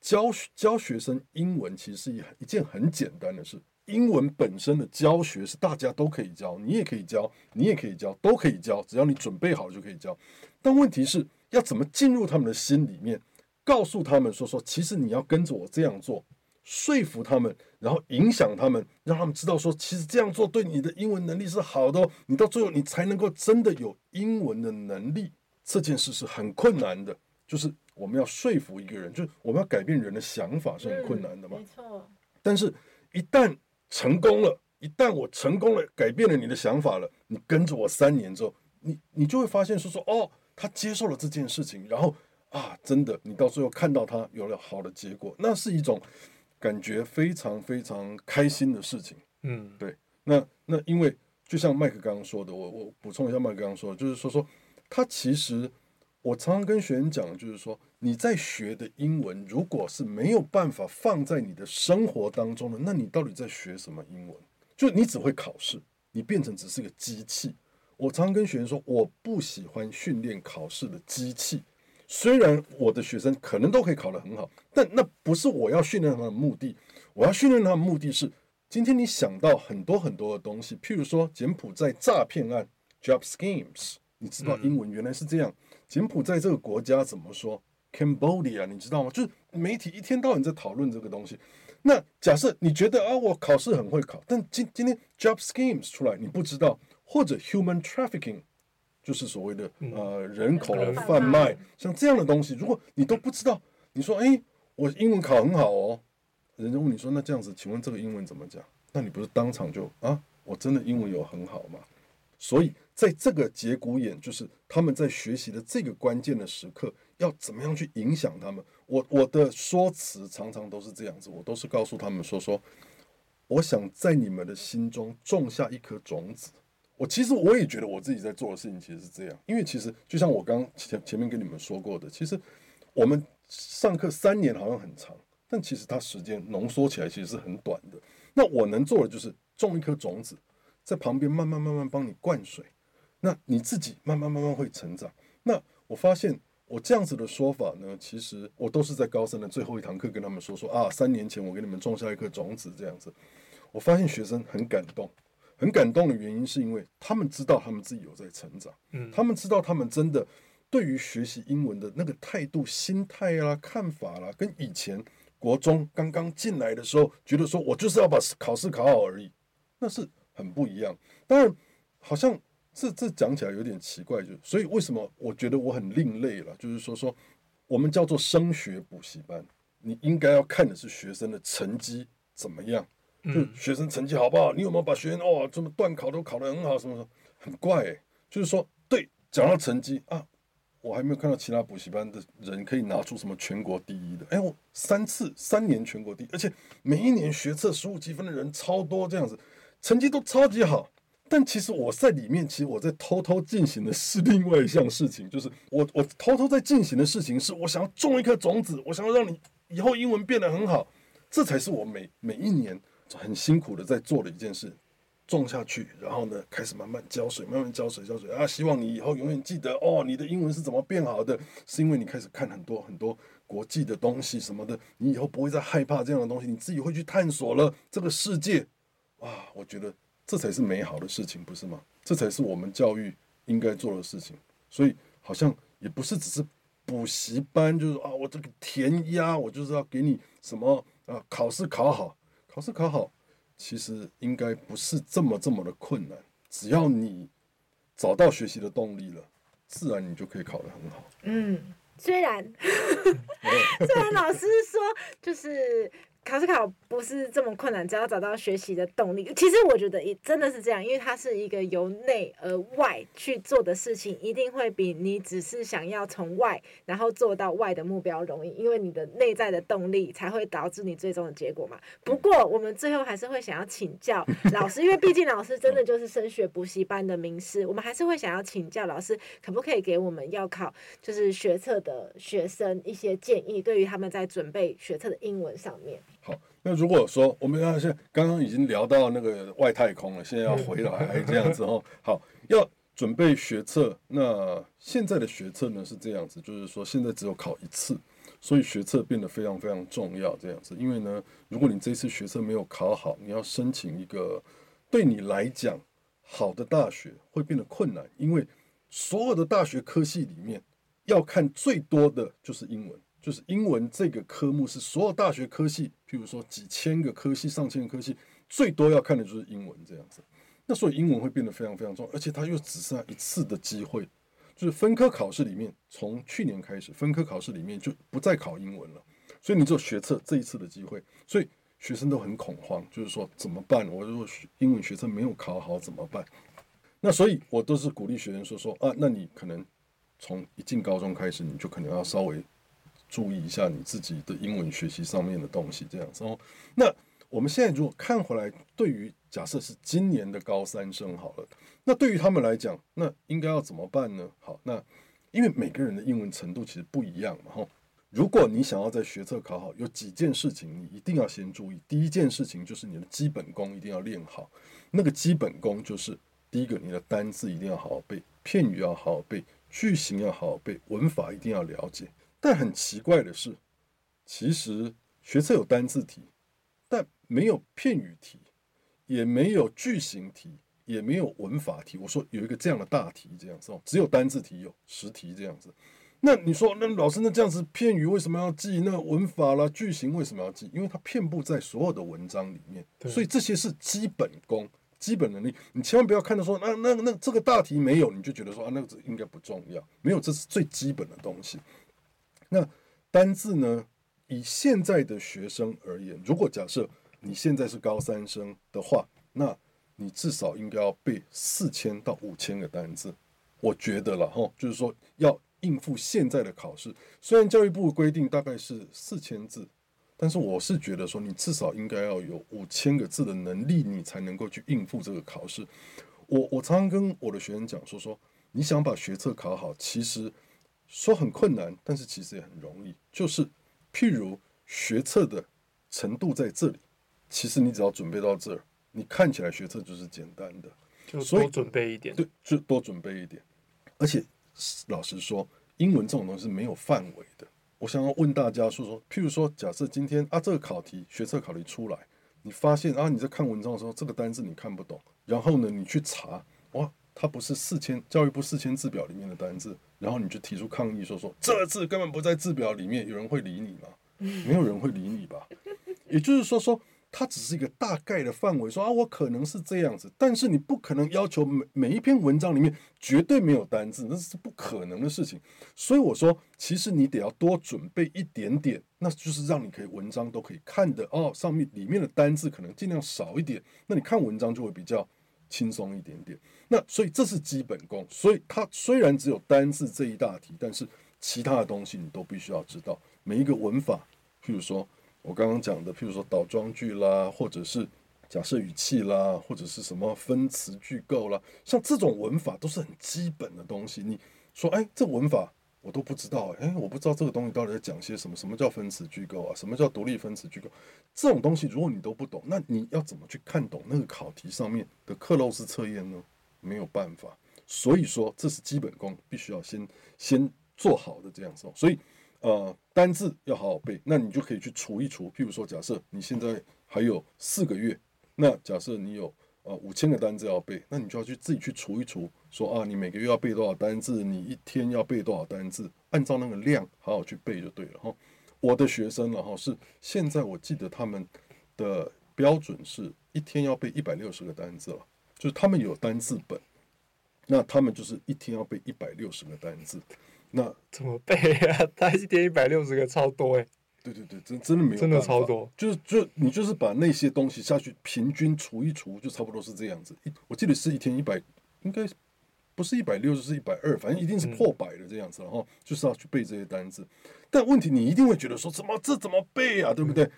Speaker 3: 教教学生英文其实是一一件很简单的事。英文本身的教学是大家都可以教，你也可以教，你也可以教，都可以教，只要你准备好就可以教。但问题是要怎么进入他们的心里面？告诉他们说说，其实你要跟着我这样做，说服他们，然后影响他们，让他们知道说，其实这样做对你的英文能力是好的哦。你到最后，你才能够真的有英文的能力。这件事是很困难的，就是我们要说服一个人，就是我们要改变人的想法是很困难的嘛。
Speaker 5: 没错。
Speaker 3: 但是，一旦成功了，一旦我成功了，改变了你的想法了，你跟着我三年之后，你你就会发现说说，哦，他接受了这件事情，然后。啊，真的，你到最后看到他有了好的结果，那是一种感觉非常非常开心的事情。
Speaker 4: 嗯，
Speaker 3: 对。那那因为就像麦克刚刚说的，我我补充一下麦克刚刚说的，就是说说他其实我常常跟学员讲，就是说你在学的英文，如果是没有办法放在你的生活当中的，那你到底在学什么英文？就你只会考试，你变成只是个机器。我常常跟学员说，我不喜欢训练考试的机器。虽然我的学生可能都可以考得很好，但那不是我要训练他们的目的。我要训练他们的目的是，今天你想到很多很多的东西，譬如说柬埔寨诈骗案 （job schemes），你知道英文原来是这样。柬埔寨这个国家怎么说？Cambodia，你知道吗？就是媒体一天到晚在讨论这个东西。那假设你觉得啊，我考试很会考，但今今天 job schemes 出来，你不知道，或者 human trafficking，就是所谓的呃人口贩卖，像这样的东西，如果你都不知道，你说哎，我英文考很好哦，人家问你说那这样子，请问这个英文怎么讲？那你不是当场就啊，我真的英文有很好吗？所以在这个节骨眼，就是他们在学习的这个关键的时刻。要怎么样去影响他们？我我的说辞常常都是这样子，我都是告诉他们说说，我想在你们的心中种下一颗种子。我其实我也觉得我自己在做的事情其实是这样，因为其实就像我刚前前面跟你们说过的，其实我们上课三年好像很长，但其实它时间浓缩起来其实是很短的。那我能做的就是种一颗种子，在旁边慢慢慢慢帮你灌水，那你自己慢慢慢慢会成长。那我发现。我这样子的说法呢，其实我都是在高三的最后一堂课跟他们说说啊，三年前我给你们种下一颗种子这样子。我发现学生很感动，很感动的原因是因为他们知道他们自己有在成长，嗯，他们知道他们真的对于学习英文的那个态度、心态啦、看法啦，跟以前国中刚刚进来的时候觉得说我就是要把考试考好而已，那是很不一样。当然，好像。这这讲起来有点奇怪，就所以为什么我觉得我很另类了？就是说说我们叫做升学补习班，你应该要看的是学生的成绩怎么样，就学生成绩好不好？你有没有把学生哦，这么段考都考得很好？什么什么很怪欸，就是说对，讲到成绩啊，我还没有看到其他补习班的人可以拿出什么全国第一的。哎，我三次三年全国第一，而且每一年学测十五积分的人超多，这样子成绩都超级好。但其实我在里面，其实我在偷偷进行的是另外一项事情，就是我我偷偷在进行的事情是，我想要种一颗种子，我想要让你以后英文变得很好，这才是我每每一年很辛苦的在做的一件事，种下去，然后呢，开始慢慢浇水，慢慢浇水，浇水啊，希望你以后永远记得哦，你的英文是怎么变好的，是因为你开始看很多很多国际的东西什么的，你以后不会再害怕这样的东西，你自己会去探索了这个世界，哇，我觉得。这才是美好的事情，不是吗？这才是我们教育应该做的事情。所以好像也不是只是补习班，就是啊，我这个填鸭，我就是要给你什么啊，考试考好，考试考好，其实应该不是这么这么的困难。只要你找到学习的动力了，自然你就可以考得很好。
Speaker 5: 嗯，虽然 [LAUGHS] 虽然老师说就是。考试考不是这么困难，只要找到学习的动力。其实我觉得也真的是这样，因为它是一个由内而外去做的事情，一定会比你只是想要从外然后做到外的目标容易，因为你的内在的动力才会导致你最终的结果嘛。不过我们最后还是会想要请教老师，因为毕竟老师真的就是升学补习班的名师，我们还是会想要请教老师，可不可以给我们要考就是学测的学生一些建议，对于他们在准备学测的英文上面。
Speaker 3: 好，那如果说我们要现刚刚已经聊到那个外太空了，现在要回来这样子哦。[LAUGHS] 好，要准备学测，那现在的学测呢是这样子，就是说现在只有考一次，所以学测变得非常非常重要这样子。因为呢，如果你这次学测没有考好，你要申请一个对你来讲好的大学会变得困难，因为所有的大学科系里面要看最多的就是英文。就是英文这个科目是所有大学科系，譬如说几千个科系、上千个科系，最多要看的就是英文这样子。那所以英文会变得非常非常重要，而且它又只剩下一次的机会。就是分科考试里面，从去年开始，分科考试里面就不再考英文了。所以你只有学测这一次的机会，所以学生都很恐慌，就是说怎么办？我如果英文学测没有考好怎么办？那所以我都是鼓励学生说说啊，那你可能从一进高中开始，你就可能要稍微。注意一下你自己的英文学习上面的东西，这样子哦。那我们现在如果看回来，对于假设是今年的高三生好了，那对于他们来讲，那应该要怎么办呢？好，那因为每个人的英文程度其实不一样嘛，哈。如果你想要在学测考好，有几件事情你一定要先注意。第一件事情就是你的基本功一定要练好，那个基本功就是第一个，你的单字一定要好好背，片语要好好背。句型要好好背，文法一定要了解。但很奇怪的是，其实学测有单字题，但没有片语题，也没有句型题，也没有文法题。我说有一个这样的大题，这样子哦，只有单字题有十题这样子。那你说，那老师，那这样子片语为什么要记？那文法啦、句型为什么要记？因为它遍布在所有的文章里面，所以这些是基本功、基本能力。你千万不要看到说，那那那这个大题没有，你就觉得说啊，那个应该不重要。没有，这是最基本的东西。那单字呢？以现在的学生而言，如果假设你现在是高三生的话，那你至少应该要背四千到五千个单字。我觉得了哈，就是说要。应付现在的考试，虽然教育部规定大概是四千字，但是我是觉得说，你至少应该要有五千个字的能力，你才能够去应付这个考试。我我常常跟我的学生讲说，说你想把学测考好，其实说很困难，但是其实也很容易。就是譬如学测的程度在这里，其实你只要准备到这儿，你看起来学测就是简单的，
Speaker 4: 就多准备一点，
Speaker 3: 对，就多准备一点，而且。老实说，英文这种东西是没有范围的。我想要问大家说说，譬如说，假设今天啊，这个考题学测考题出来，你发现啊，你在看文章的时候，这个单字你看不懂，然后呢，你去查，哇，它不是四千教育部四千字表里面的单字，然后你就提出抗议说说，这字根本不在字表里面，有人会理你吗？没有人会理你吧？也就是说说。它只是一个大概的范围，说啊，我可能是这样子，但是你不可能要求每每一篇文章里面绝对没有单字，那是不可能的事情。所以我说，其实你得要多准备一点点，那就是让你可以文章都可以看的哦。上面里面的单字可能尽量少一点，那你看文章就会比较轻松一点点。那所以这是基本功。所以它虽然只有单字这一大题，但是其他的东西你都必须要知道。每一个文法，譬如说。我刚刚讲的，譬如说倒装句啦，或者是假设语气啦，或者是什么分词句构啦，像这种文法都是很基本的东西。你说，哎，这文法我都不知道，哎，我不知道这个东西到底在讲些什么？什么叫分词句构啊？什么叫独立分词句构？这种东西如果你都不懂，那你要怎么去看懂那个考题上面的克漏式测验呢？没有办法。所以说，这是基本功，必须要先先做好的这样子。所以。呃，单字要好好背，那你就可以去除一除。譬如说，假设你现在还有四个月，那假设你有呃五千个单字要背，那你就要去自己去除一除，说啊，你每个月要背多少单字，你一天要背多少单字，按照那个量好好去背就对了哈。我的学生了哈，是现在我记得他们的标准是一天要背一百六十个单字了，就是他们有单字本，那他们就是一天要背一百六十个单字。那
Speaker 4: 怎么背啊？[LAUGHS] 他一天一百六十个，超多哎！
Speaker 3: 对对对，真真的没有，
Speaker 4: 真的超多。
Speaker 3: 就是就你就是把那些东西下去平均除一除，就差不多是这样子。一我记得是一天一百，应该不是一百六，就是一百二，反正一定是破百的这样子。然后就是要去背这些单字。但问题你一定会觉得说，怎么这怎么背啊？对不对？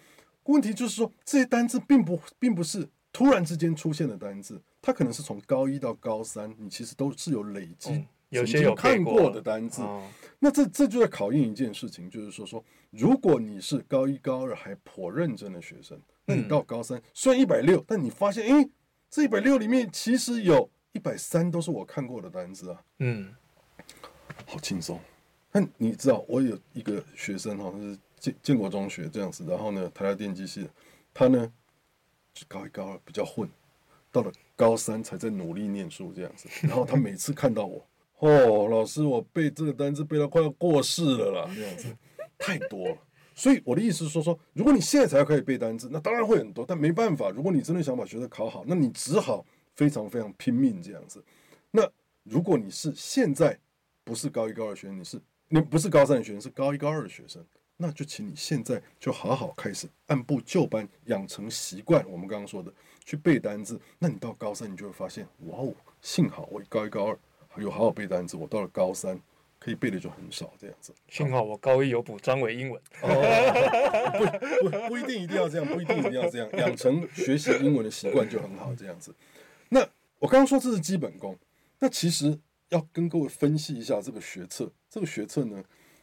Speaker 3: 问题就是说，这些单字并不并不是突然之间出现的单字，它可能是从高一到高三，你其实都是有累积。
Speaker 4: 有些有
Speaker 3: 看过的单字，
Speaker 4: 哦、
Speaker 3: 那这这就在考验一件事情，就是说说，如果你是高一高二还颇认真的学生，那你到高三、嗯、虽然一百六，但你发现，诶，这一百六里面其实有一百三都是我看过的单子啊，
Speaker 4: 嗯，
Speaker 3: 好轻松。那你知道，我有一个学生哈，是建建国中学这样子，然后呢，台大电机系的，他呢，就高一高二比较混，到了高三才在努力念书这样子，[LAUGHS] 然后他每次看到我。哦，老师，我背这个单词背到快要过世了啦，这样子太多了。所以我的意思是说，说如果你现在才可以背单词，那当然会很多，但没办法。如果你真的想把学测考好，那你只好非常非常拼命这样子。那如果你是现在不是高一高二学生，你是你不是高三的学生，是高一高二的学生，那就请你现在就好好开始按部就班养成习惯。我们刚刚说的去背单词，那你到高三你就会发现，哇哦，幸好我高一高二。有好好背单词，我到了高三可以背的就很少这样子。
Speaker 4: 幸好我高一有补张伟英文。
Speaker 3: 不不不一定一定要这样，不一定一定要这样，养成学习英文的习惯就很好这样子。那我刚刚说这是基本功，那其实要跟各位分析一下这个学测。这个学测呢，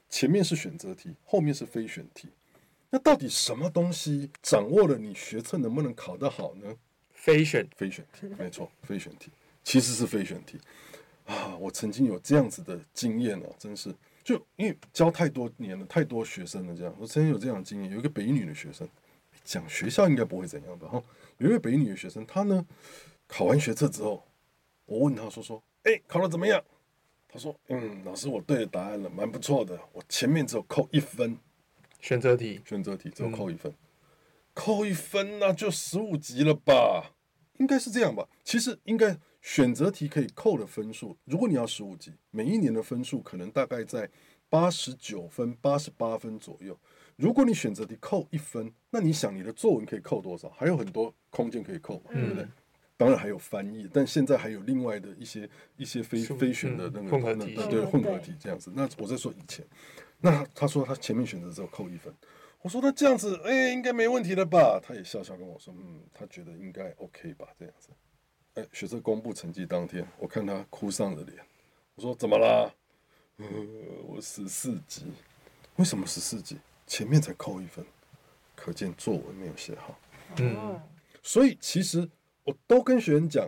Speaker 3: 前面是选择题，后面是非选题。那到底什么东西掌握了你学测能不能考得好呢？
Speaker 4: 非选
Speaker 3: 非选题，没错，非选题其实是非选题。啊，我曾经有这样子的经验啊，真是就因为教太多年了，太多学生了，这样我曾经有这样的经验。有一个北一女的学生，讲学校应该不会怎样吧？哈，有一个北一女的学生，她呢考完学测之后，我问他说说，哎，考的怎么样？他说，嗯，老师，我对的答案了，蛮不错的，我前面只有扣一分，
Speaker 4: 选择题，
Speaker 3: 选择题只有扣一分，嗯、扣一分那就十五级了吧？应该是这样吧？其实应该。选择题可以扣的分数，如果你要十五级，每一年的分数可能大概在八十九分、八十八分左右。如果你选择题扣一分，那你想你的作文可以扣多少？还有很多空间可以扣嘛，对不对？当然还有翻译，但现在还有另外的一些一些非非选的那个
Speaker 4: 混合题，
Speaker 3: 对混合体这样子。那我在说以前，那他说他前面选择之后扣一分，我说那这样子，哎，应该没问题了吧？他也笑笑跟我说，嗯，他觉得应该 OK 吧，这样子。哎，学测公布成绩当天，我看他哭丧着脸。我说：“怎么啦？”呃，我十四级。为什么十四级？前面才扣一分，可见作文没有写好。嗯。所以其实我都跟学生讲，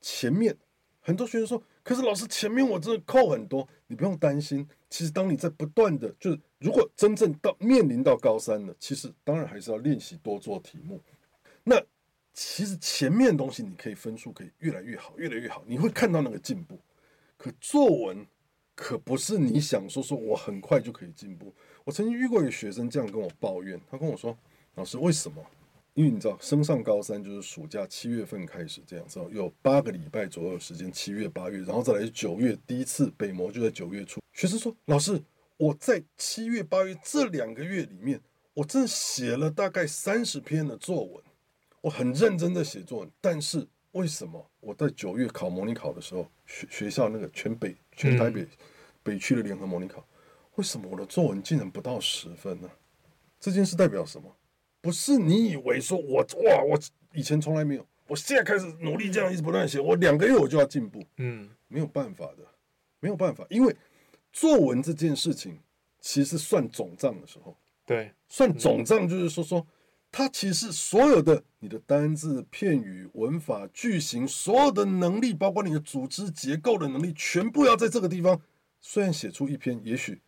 Speaker 3: 前面很多学生说：“可是老师，前面我真的扣很多。”你不用担心。其实当你在不断的，就是如果真正到面临到高三了，其实当然还是要练习多做题目。那。其实前面的东西你可以分数可以越来越好，越来越好，你会看到那个进步。可作文可不是你想说说我很快就可以进步。我曾经遇过一个学生这样跟我抱怨，他跟我说：“老师，为什么？因为你知道升上高三就是暑假七月份开始这样子，有八个礼拜左右的时间，七月八月，然后再来是九月，第一次北模就在九月初。学生说：老师，我在七月八月这两个月里面，我真的写了大概三十篇的作文。”我很认真的写作文，但是为什么我在九月考模拟考的时候，学学校那个全北全台北北区的联合模拟考，为什么我的作文竟然不到十分呢？这件事代表什么？不是你以为说我哇，我以前从来没有，我现在开始努力这样一直不断写，我两个月我就要进步，嗯，没有办法的，没有办法，因为作文这件事情其实算总账的时候，
Speaker 4: 对，
Speaker 3: 算总账就是说说。它其实所有的你的单字、片语、文法、句型，所有的能力，包括你的组织结构的能力，全部要在这个地方。虽然写出一篇也许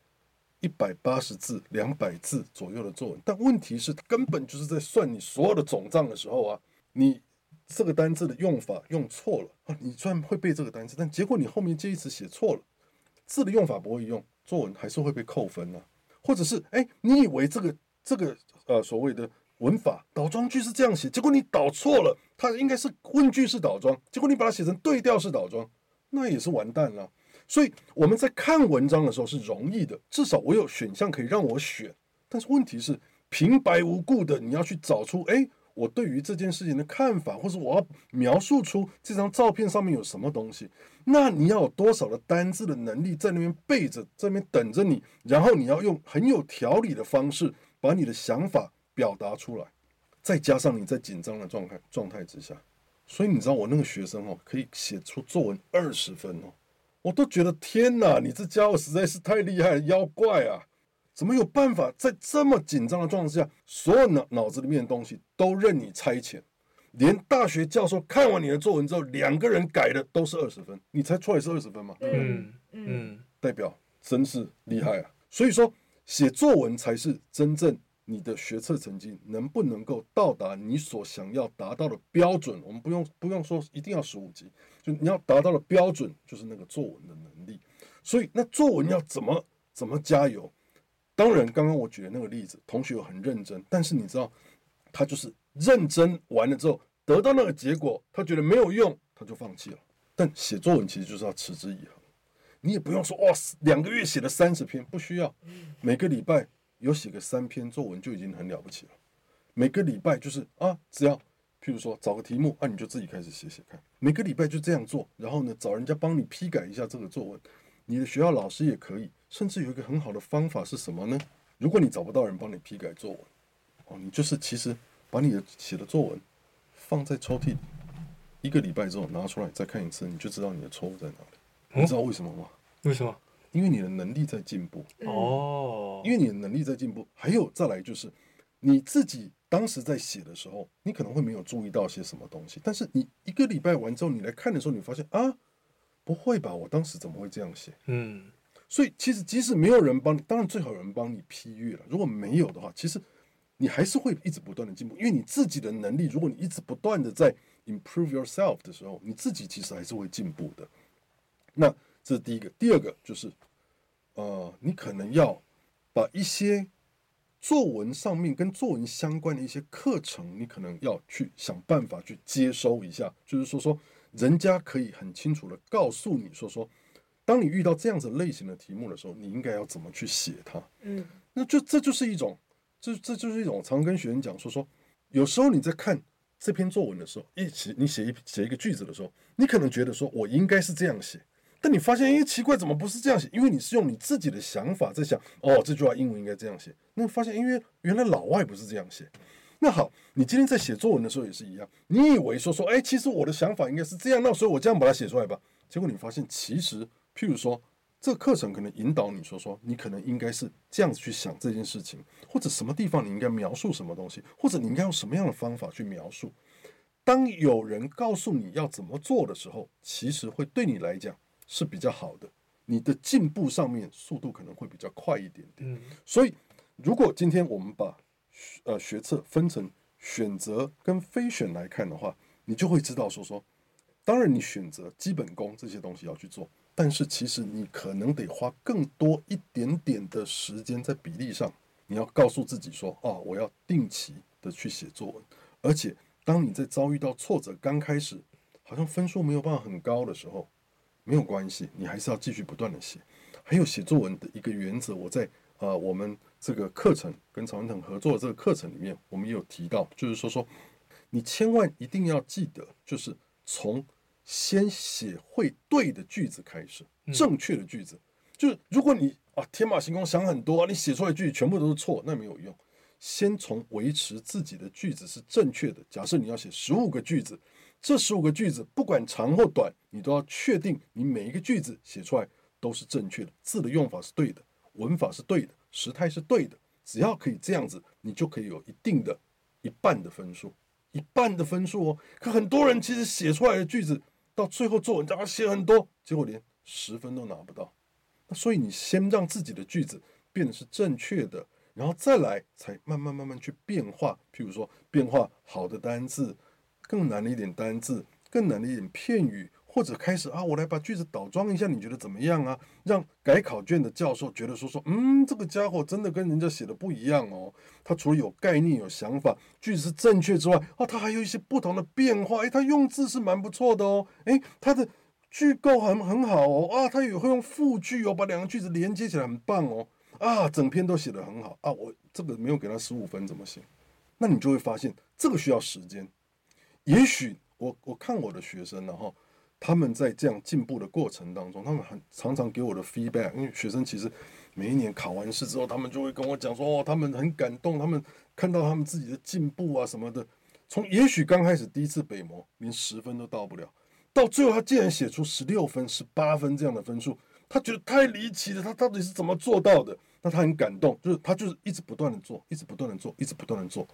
Speaker 3: 一百八十字、两百字左右的作文，但问题是根本就是在算你所有的总账的时候啊，你这个单字的用法用错了啊，你虽然会背这个单词，但结果你后面接一词写错了，字的用法不会用，作文还是会被扣分呢、或者是哎，你以为这个这个呃所谓的。文法倒装句是这样写，结果你倒错了，它应该是问句式倒装，结果你把它写成对调式倒装，那也是完蛋了。所以我们在看文章的时候是容易的，至少我有选项可以让我选。但是问题是平白无故的你要去找出，诶，我对于这件事情的看法，或者我要描述出这张照片上面有什么东西，那你要有多少的单字的能力在那边背着，在那边等着你，然后你要用很有条理的方式把你的想法。表达出来，再加上你在紧张的状态状态之下，所以你知道我那个学生哦，可以写出作文二十分哦，我都觉得天哪，你这家伙实在是太厉害了，妖怪啊！怎么有办法在这么紧张的状态之下，所有脑脑子里面的东西都任你差遣，连大学教授看完你的作文之后，两个人改的都是二十分，你猜出来是二十分吗？
Speaker 4: 嗯嗯，
Speaker 3: 代表真是厉害啊！所以说写作文才是真正。你的学测成绩能不能够到达你所想要达到的标准？我们不用不用说一定要十五级，你要达到的标准就是那个作文的能力。所以那作文要怎么怎么加油？当然，刚刚我举的那个例子，同学有很认真，但是你知道，他就是认真完了之后得到那个结果，他觉得没有用，他就放弃了。但写作文其实就是要持之以恒，你也不用说哇，两个月写了三十篇，不需要，每个礼拜。有写个三篇作文就已经很了不起了。每个礼拜就是啊，只要譬如说找个题目啊，你就自己开始写写看。每个礼拜就这样做，然后呢，找人家帮你批改一下这个作文。你的学校老师也可以，甚至有一个很好的方法是什么呢？如果你找不到人帮你批改作文，哦，你就是其实把你的写的作文放在抽屉里，一个礼拜之后拿出来再看一次，你就知道你的错误在哪里。你知道为什么吗？
Speaker 4: 为什么？
Speaker 3: 因为你的能力在进步
Speaker 4: 哦，
Speaker 3: 因为你的能力在进步，还有再来就是你自己当时在写的时候，你可能会没有注意到些什么东西，但是你一个礼拜完之后，你来看的时候，你发现啊，不会吧？我当时怎么会这样写？
Speaker 4: 嗯，
Speaker 3: 所以其实即使没有人帮你，当然最好有人帮你批阅了。如果没有的话，其实你还是会一直不断的进步，因为你自己的能力，如果你一直不断的在 improve yourself 的时候，你自己其实还是会进步的。那这是第一个，第二个就是，呃，你可能要把一些作文上面跟作文相关的一些课程，你可能要去想办法去接收一下，就是说说。人家可以很清楚的告诉你说说，当你遇到这样子类型的题目的时候，你应该要怎么去写它。
Speaker 5: 嗯，
Speaker 3: 那就这就是一种，这这就是一种常跟学生讲说说，有时候你在看这篇作文的时候，一起你写一写一个句子的时候，你可能觉得说我应该是这样写，但你发现哎奇怪，怎么不是这样写？因为你是用你自己的想法在想，哦，这句话英文应该这样写，那发现因为原来老外不是这样写。那好，你今天在写作文的时候也是一样，你以为说说，哎，其实我的想法应该是这样，那所以我这样把它写出来吧。结果你发现，其实，譬如说，这个课程可能引导你说说，你可能应该是这样子去想这件事情，或者什么地方你应该描述什么东西，或者你应该用什么样的方法去描述。当有人告诉你要怎么做的时候，其实会对你来讲是比较好的，你的进步上面速度可能会比较快一点点。
Speaker 4: 嗯，
Speaker 3: 所以，如果今天我们把呃，学测分成选择跟非选来看的话，你就会知道说说，当然你选择基本功这些东西要去做，但是其实你可能得花更多一点点的时间在比例上，你要告诉自己说，哦，我要定期的去写作文，而且当你在遭遇到挫折，刚开始好像分数没有办法很高的时候，没有关系，你还是要继续不断的写。还有写作文的一个原则，我在呃我们。这个课程跟曹文腾合作的这个课程里面，我们也有提到，就是说说，你千万一定要记得，就是从先写会对的句子开始，正确的句子。就是如果你啊天马行空想很多啊，你写出来的句子全部都是错，那没有用。先从维持自己的句子是正确的。假设你要写十五个句子，这十五个句子不管长或短，你都要确定你每一个句子写出来都是正确的，字的用法是对的，文法是对的。时态是对的，只要可以这样子，你就可以有一定的一半的分数，一半的分数哦。可很多人其实写出来的句子，到最后作文章写很多，结果连十分都拿不到。那所以你先让自己的句子变得是正确的，然后再来才慢慢慢慢去变化。譬如说，变化好的单字，更难的一点单字，更难的一点片语。或者开始啊，我来把句子倒装一下，你觉得怎么样啊？让改考卷的教授觉得说说，嗯，这个家伙真的跟人家写的不一样哦。他除了有概念、有想法，句子是正确之外，哦，他还有一些不同的变化。诶，他用字是蛮不错的哦。诶，他的句构很很好哦。啊，他也会用复句哦，把两个句子连接起来，很棒哦。啊，整篇都写得很好啊。我这个没有给他十五分怎么行？那你就会发现这个需要时间。也许我我看我的学生然后。他们在这样进步的过程当中，他们很常常给我的 feedback，因为学生其实每一年考完试之后，他们就会跟我讲说，哦，他们很感动，他们看到他们自己的进步啊什么的。从也许刚开始第一次北模连十分都到不了，到最后他竟然写出十六分、十八分这样的分数，他觉得太离奇了，他到底是怎么做到的？那他很感动，就是他就是一直不断的做，一直不断的做，一直不断的做。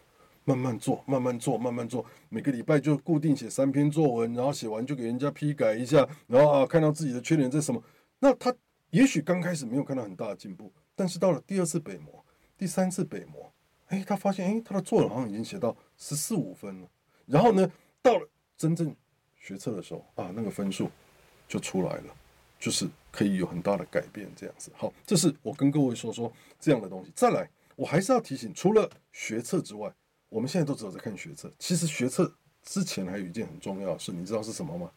Speaker 3: 慢慢做，慢慢做，慢慢做。每个礼拜就固定写三篇作文，然后写完就给人家批改一下，然后啊，看到自己的缺点在什么。那他也许刚开始没有看到很大的进步，但是到了第二次北模、第三次北模，哎，他发现哎，他的作文好像已经写到十四五分了。然后呢，到了真正学测的时候啊，那个分数就出来了，就是可以有很大的改变这样子。好，这是我跟各位说说这样的东西。再来，我还是要提醒，除了学测之外。我们现在都只有在看学测，其实学测之前还有一件很重要的事，你知道是什么吗？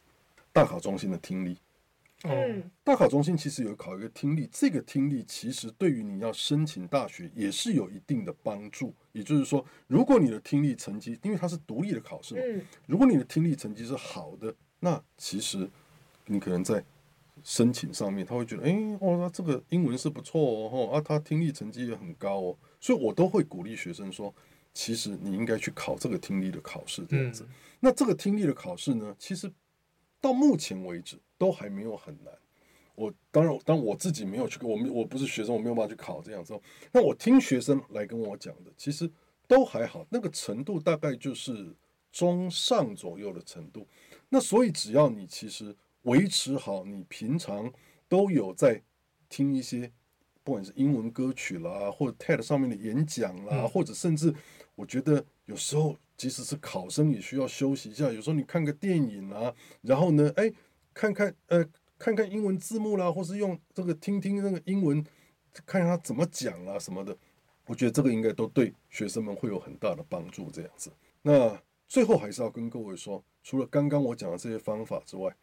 Speaker 3: 大考中心的听力。
Speaker 5: 嗯，
Speaker 3: 大考中心其实有考一个听力，这个听力其实对于你要申请大学也是有一定的帮助。也就是说，如果你的听力成绩，因为它是独立的考试嘛，
Speaker 5: 嗯，
Speaker 3: 如果你的听力成绩是好的，那其实你可能在申请上面他会觉得，哎，哦，那这个英文是不错哦，啊，他听力成绩也很高哦，所以我都会鼓励学生说。其实你应该去考这个听力的考试，这样子。嗯、那这个听力的考试呢，其实到目前为止都还没有很难。我当然，当我自己没有去，我们我不是学生，我没有办法去考这样子。那我听学生来跟我讲的，其实都还好，那个程度大概就是中上左右的程度。那所以只要你其实维持好你平常都有在听一些，不管是英文歌曲啦，或者 TED 上面的演讲啦，嗯、或者甚至我觉得有时候即使是考生也需要休息一下。有时候你看个电影啊，然后呢，哎，看看呃看看英文字幕啦，或是用这个听听那个英文，看看他怎么讲啊什么的。我觉得这个应该都对学生们会有很大的帮助。这样子，那最后还是要跟各位说，除了刚刚我讲的这些方法之外，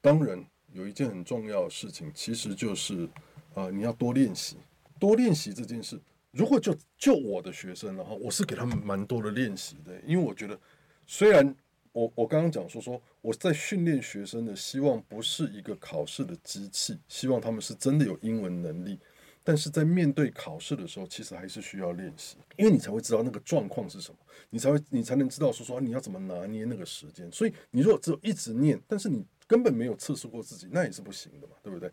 Speaker 3: 当然有一件很重要的事情，其实就是啊、你要多练习，多练习这件事。如果就就我的学生的话，我是给他们蛮多的练习的，因为我觉得，虽然我我刚刚讲说说我在训练学生的，希望不是一个考试的机器，希望他们是真的有英文能力。但是在面对考试的时候，其实还是需要练习，因为你才会知道那个状况是什么，你才会你才能知道说说你要怎么拿捏那个时间。所以你如果只有一直念，但是你根本没有测试过自己，那也是不行的嘛，对不对？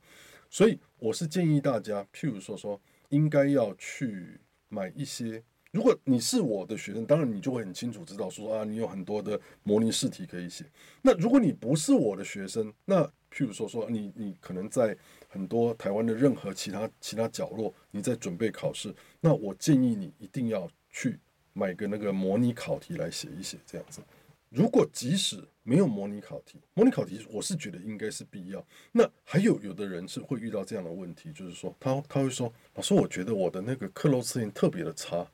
Speaker 3: 所以我是建议大家，譬如说说，应该要去买一些。如果你是我的学生，当然你就会很清楚知道说啊，你有很多的模拟试题可以写。那如果你不是我的学生，那譬如说说你你可能在。很多台湾的任何其他其他角落，你在准备考试，那我建议你一定要去买个那个模拟考题来写一写，这样子。如果即使没有模拟考题，模拟考题我是觉得应该是必要。那还有有的人是会遇到这样的问题，就是说他他会说，老师，我觉得我的那个克漏字音特别的差，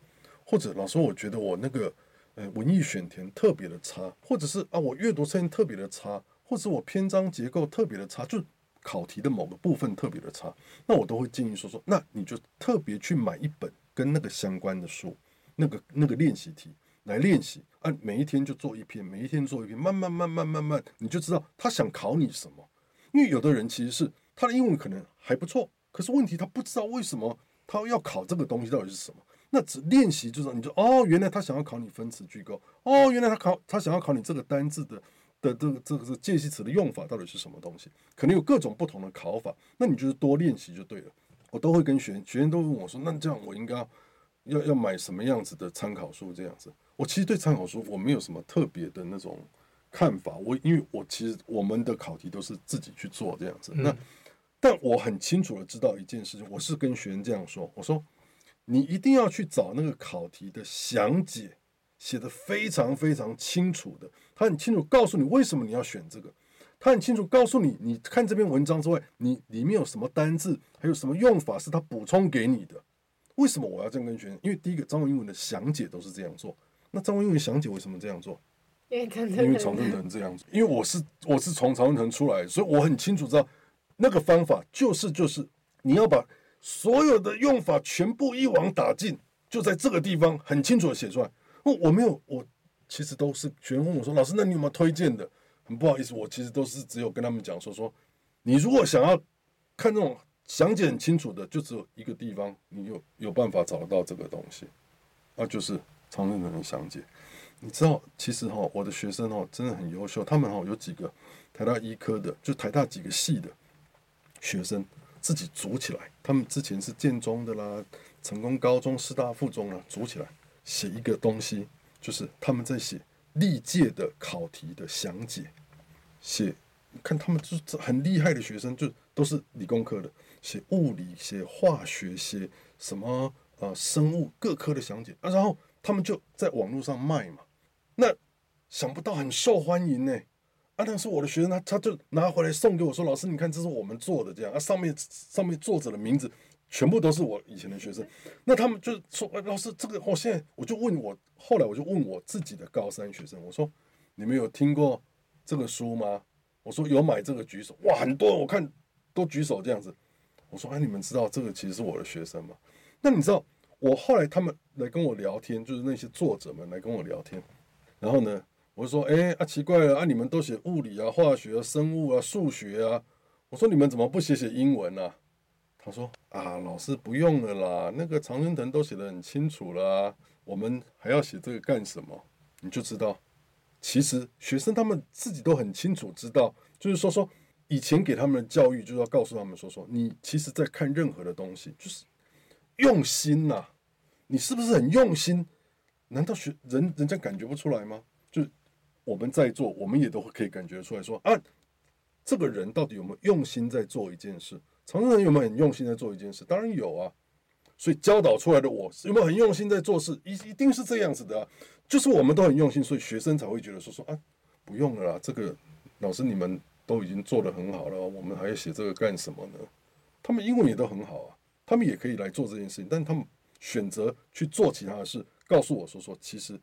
Speaker 3: 或者老师，我觉得我那个呃文艺选填特别的差，或者是啊我阅读测验特别的差，或者我篇章结构特别的差，就。考题的某个部分特别的差，那我都会建议说说，那你就特别去买一本跟那个相关的书，那个那个练习题来练习，啊，每一天就做一篇，每一天做一篇，慢慢慢慢慢慢，你就知道他想考你什么。因为有的人其实是他的英文可能还不错，可是问题他不知道为什么他要考这个东西到底是什么。那只练习就是你就哦，原来他想要考你分词句构，哦，原来他考他想要考你这个单字的。的这个这个是介系词的用法到底是什么东西？可能有各种不同的考法，那你就是多练习就对了。我都会跟学员，学员都问我说：“那这样我应该要，要买什么样子的参考书？”这样子，我其实对参考书我没有什么特别的那种看法。我因为我其实我们的考题都是自己去做这样子。那但我很清楚的知道一件事情，我是跟学员这样说：“我说你一定要去找那个考题的详解。”写的非常非常清楚的，他很清楚告诉你为什么你要选这个，他很清楚告诉你，你看这篇文章之外，你里面有什么单字，还有什么用法是他补充给你的。为什么我要这样跟学生？因为第一个，中文英文的详解都是这样做。那张文英文详解为什么这样做？因为常春藤这样子。因为我是我是从常春藤出来，所以我很清楚知道那个方法就是就是你要把所有的用法全部一网打尽，就在这个地方很清楚的写出来。我我没有，我其实都是学生问我说：“老师，那你有没有推荐的？”很不好意思，我其实都是只有跟他们讲说说，你如果想要看这种详解很清楚的，就只有一个地方，你有有办法找得到这个东西，那就是常春藤的详解。你知道，其实哈，我的学生哈真的很优秀，他们哈有几个台大医科的，就台大几个系的学生自己组起来，他们之前是建中的啦，成功高中、师大附中啦，组起来。写一个东西，就是他们在写历届的考题的详解，写，看他们就是很厉害的学生，就都是理工科的，写物理、写化学、写什么呃生物各科的详解啊，然后他们就在网络上卖嘛，那想不到很受欢迎呢，啊，那是我的学生，他他就拿回来送给我说，老师你看这是我们做的这样啊，上面上面作者的名字。全部都是我以前的学生，那他们就说：“哎，老师，这个我现在我就问我，后来我就问我自己的高三学生，我说：你们有听过这个书吗？我说有买这个举手，哇，很多，我看都举手这样子。我说：哎，你们知道这个其实是我的学生吗？那你知道我后来他们来跟我聊天，就是那些作者们来跟我聊天，然后呢，我就说：哎，啊，奇怪了啊，你们都写物理啊、化学、生物啊、数学啊，我说你们怎么不写写英文呢？”他说：“啊，老师不用了啦，那个常春藤都写得很清楚了，我们还要写这个干什么？你就知道，其实学生他们自己都很清楚知道，就是说说以前给他们的教育，就是要告诉他们说说，你其实在看任何的东西，就是用心呐，你是不是很用心？难道学人人家感觉不出来吗？就我们在做，我们也都会可以感觉出来说啊，这个人到底有没有用心在做一件事？常人有没有很用心在做一件事？当然有啊。所以教导出来的我有没有很用心在做事？一一定是这样子的。就是我们都很用心，所以学生才会觉得说说啊，不用了啦，这个老师你们都已经做得很好了，我们还要写这个干什么呢？他们英文也都很好啊，他们也可以来做这件事情，但他们选择去做其他的事，告诉我说说，其实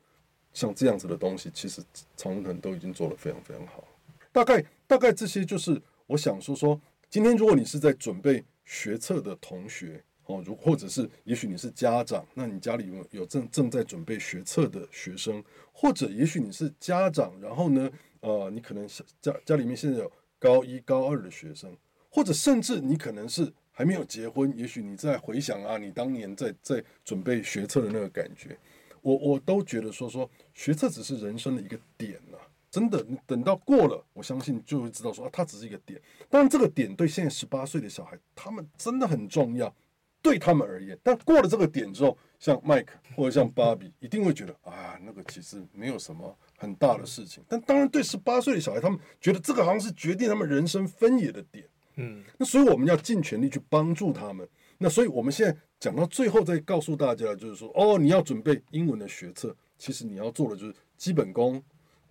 Speaker 3: 像这样子的东西，其实长藤都已经做得非常非常好。大概大概这些就是我想说说，今天如果你是在准备学测的同学哦，如或者是也许你是家长，那你家里有有正正在准备学测的学生，或者也许你是家长，然后呢，呃，你可能是家家里面现在有高一高二的学生，或者甚至你可能是还没有结婚，也许你在回想啊，你当年在在准备学测的那个感觉，我我都觉得说说学测只是人生的一个点呐、啊。真的，你等到过了，我相信就会知道说啊，它只是一个点。当然，这个点对现在十八岁的小孩，他们真的很重要，对他们而言。但过了这个点之后，像麦克或者像芭比，一定会觉得啊，那个其实没有什么很大的事情。但当然，对十八岁的小孩，他们觉得这个好像是决定他们人生分野的点。嗯，那所以我们要尽全力去帮助他们。那所以我们现在讲到最后，再告诉大家，就是说，哦，你要准备英文的学测，其实你要做的就是基本功。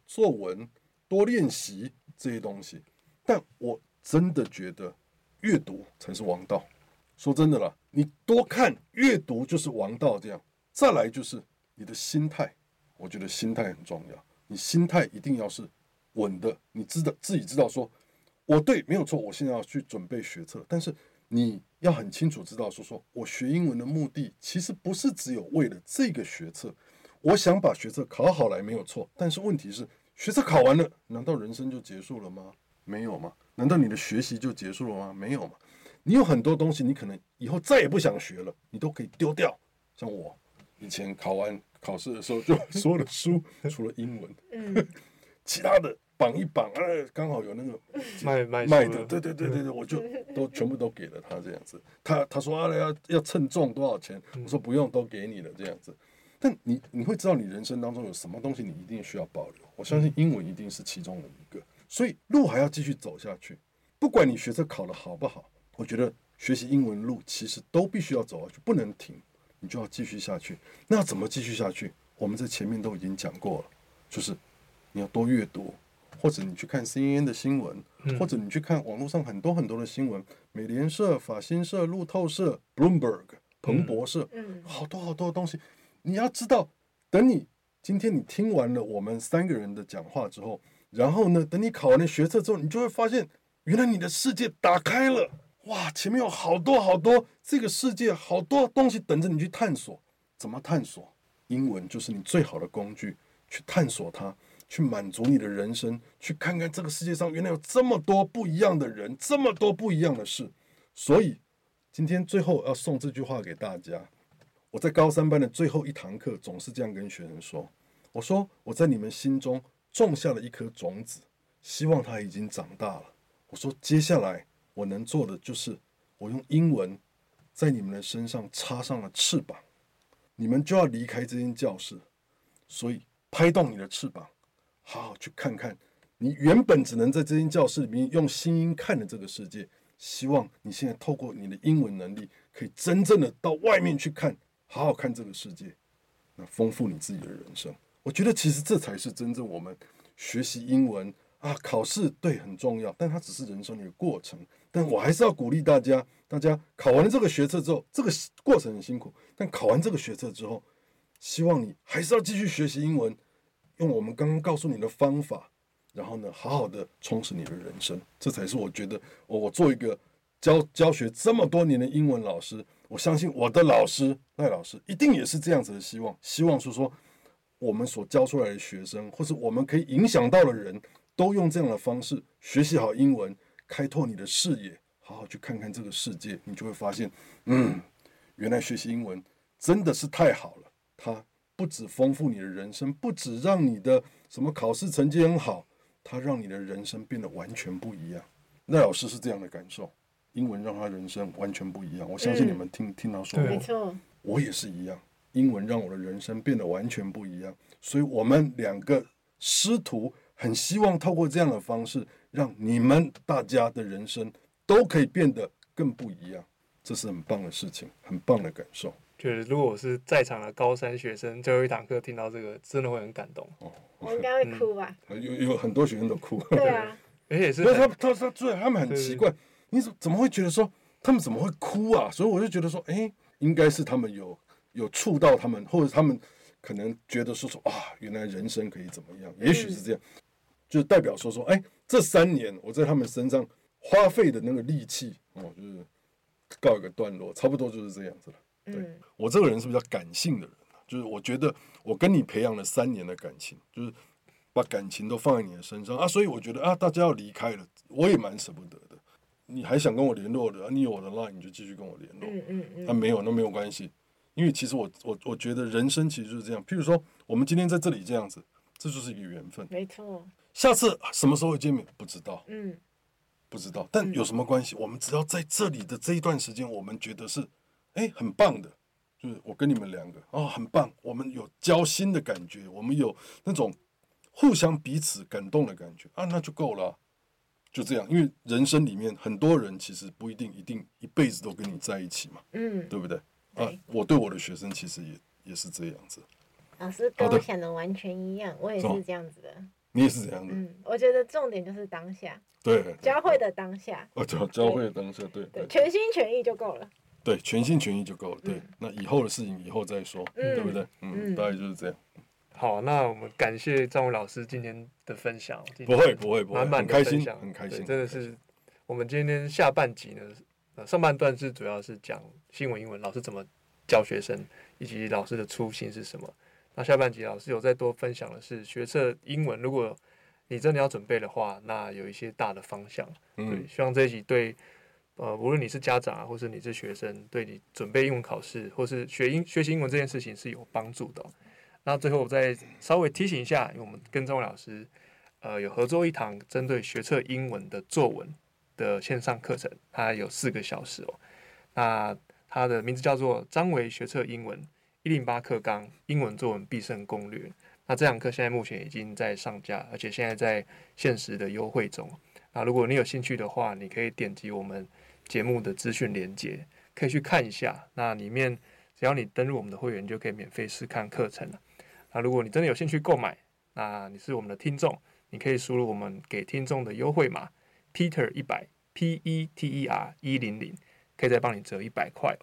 Speaker 3: 作文多练习这些东西，但我真的觉得阅读才是王道。说真的啦，你多看阅读就是王道。这样，再来就是你的心态，我觉得心态很重要。你心态一定要是稳的，你知道自己知道说，我对没有错，我现在要去准备学测，但是你要很清楚知道说，说我学英文的目的其实不是只有为了这个学测。我想把学测考好来没有错，但是问题是学测考完了，难道人生就结束了吗？没有吗？难道你的学习就结束了吗？没有吗？你有很多东西，你可能以后再也不想学了，你都可以丢掉。像我以前考完考试的时候，就所有的书 [LAUGHS] 除了英文，嗯，其他的绑一绑，哎，刚好有那个
Speaker 4: 卖卖
Speaker 3: 卖的，对对对对对，我就都全部都给了他这样子。他他说啊，要要称重多少钱？我说不用，都给你了这样子。但你你会知道你人生当中有什么东西你一定需要保留，我相信英文一定是其中的一个，所以路还要继续走下去。不管你学测考的好不好，我觉得学习英文路其实都必须要走下去，不能停，你就要继续下去。那要怎么继续下去？我们在前面都已经讲过了，就是你要多阅读，或者你去看 CNN 的新闻，或者你去看网络上很多很多的新闻，美联社、法新社、路透社、Bloomberg、彭博社，好多好多的东西。你要知道，等你今天你听完了我们三个人的讲话之后，然后呢，等你考完了学测之后，你就会发现，原来你的世界打开了，哇，前面有好多好多这个世界，好多东西等着你去探索。怎么探索？英文就是你最好的工具，去探索它，去满足你的人生，去看看这个世界上原来有这么多不一样的人，这么多不一样的事。所以今天最后要送这句话给大家。我在高三班的最后一堂课，总是这样跟学生说：“我说我在你们心中种下了一颗种子，希望它已经长大了。我说接下来我能做的就是，我用英文在你们的身上插上了翅膀，你们就要离开这间教室，所以拍动你的翅膀，好好去看看你原本只能在这间教室里面用心音看的这个世界。希望你现在透过你的英文能力，可以真正的到外面去看。”好好看这个世界，那丰富你自己的人生。我觉得其实这才是真正我们学习英文啊，考试对很重要，但它只是人生的一个过程。但我还是要鼓励大家，大家考完了这个学测之后，这个过程很辛苦，但考完这个学测之后，希望你还是要继续学习英文，用我们刚刚告诉你的方法，然后呢，好好的充实你的人生。这才是我觉得，我我做一个教教学这么多年的英文老师。我相信我的老师赖老师一定也是这样子的希望，希望是说我们所教出来的学生，或是我们可以影响到的人都用这样的方式学习好英文，开拓你的视野，好好去看看这个世界，你就会发现，嗯，原来学习英文真的是太好了。它不止丰富你的人生，不止让你的什么考试成绩很好，它让你的人生变得完全不一样。赖老师是这样的感受。英文让他人生完全不一样，我相信你们听、嗯、听他说过，没错，我也是一样。英文让我的人生变得完全不一样，所以我们两个师徒很希望透过这样的方式，让你们大家的人生都可以变得更不一样，这是很棒的事情，很棒的感受。
Speaker 4: 就是如果我是在场的高三学生，最后一堂课听到这个，真的会很感动。
Speaker 3: 哦，
Speaker 5: 我应该会哭吧？
Speaker 3: 有有很多学生都哭。
Speaker 5: 对啊，[LAUGHS]
Speaker 4: 而且是
Speaker 3: 他他他他，对，他们很奇怪，你怎怎么会觉得说他们怎么会哭啊？所以我就觉得说，哎，应该是他们有有触到他们，或者他们可能觉得说说啊，原来人生可以怎么样？也许是这样，就代表说说，哎，这三年我在他们身上花费的那个力气，哦，就是告一个段落，差不多就是这样子了。对，我这个人是比较感性的人，就是我觉得我跟你培养了三年的感情，就是把感情都放在你的身上啊，所以我觉得啊，大家要离开了，我也蛮舍不得的。你还想跟我联络的，啊，你有我的 line，你就继续跟我联络。嗯嗯嗯。啊，没有，那没有关系，因为其实我我我觉得人生其实就是这样。譬如说，我们今天在这里这样子，这就是一个缘分。
Speaker 5: 没错。下
Speaker 3: 次什么时候会见面？不知道。
Speaker 5: 嗯。
Speaker 3: 不知道，但有什么关系？我们只要在这里的这一段时间，我们觉得是。哎，很棒的，就是我跟你们两个哦，很棒。我们有交心的感觉，我们有那种互相彼此感动的感觉啊，那就够了，就这样。因为人生里面很多人其实不一定一定一辈子都跟你在一起嘛，嗯，对不对？对啊，我对我的学生其实也也是这样子。
Speaker 5: 老师跟我想的完全一样，我也是这样子的。
Speaker 3: 你也是这样子。
Speaker 5: 嗯，我觉得重点就是当下，
Speaker 3: 对，
Speaker 5: 教会的当下。
Speaker 3: 哦，教教会的当下，对
Speaker 5: 对，全心全意就够了。
Speaker 3: 对，全心全意就够了。对，那以后的事情以后再说，对不对？嗯，大概就是这样。
Speaker 4: 好，那我们感谢张伟老师今天的分享。
Speaker 3: 不会，不会，不会，
Speaker 4: 满满的分享，
Speaker 3: 很开心，
Speaker 4: 真的是。我们今天下半集呢，上半段是主要是讲新闻英文老师怎么教学生，以及老师的初心是什么。那下半集老师有再多分享的是学测英文，如果你真的要准备的话，那有一些大的方向。对，希望这一集对。呃，无论你是家长啊，或是你是学生，对你准备英文考试，或是学英学习英文这件事情是有帮助的哦。那最后我再稍微提醒一下，因为我们跟张伟老师，呃，有合作一堂针对学测英文的作文的线上课程，它有四个小时哦。那它的名字叫做张伟学测英文零八课纲英文作文必胜攻略。那这堂课现在目前已经在上架，而且现在在限时的优惠中。那如果你有兴趣的话，你可以点击我们。节目的资讯连接可以去看一下，那里面只要你登录我们的会员，就可以免费试看课程了。那如果你真的有兴趣购买，那你是我们的听众，你可以输入我们给听众的优惠码 Peter 一百 P E T E R 一零零，可以再帮你折一百块。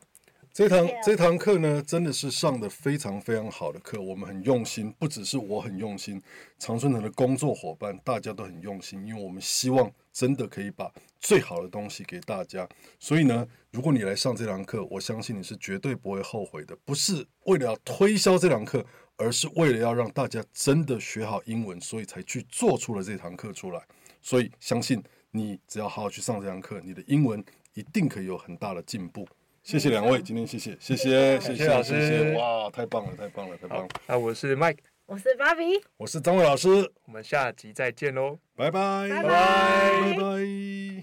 Speaker 3: 这堂这堂课呢，真的是上的非常非常好的课，我们很用心，不只是我很用心，长春藤的工作伙伴大家都很用心，因为我们希望真的可以把最好的东西给大家。所以呢，如果你来上这堂课，我相信你是绝对不会后悔的，不是为了要推销这堂课，而是为了要让大家真的学好英文，所以才去做出了这堂课出来。所以相信你只要好好去上这堂课，你的英文一定可以有很大的进步。谢谢两位，今天谢谢，谢谢，谢谢。老师，哇，太棒了，太棒了，太棒了。
Speaker 4: 那我是 Mike，
Speaker 5: 我是 Barbie，
Speaker 3: 我是张伟老师，
Speaker 4: 我们下集再见喽，
Speaker 3: 拜拜，
Speaker 5: 拜拜，
Speaker 3: 拜拜。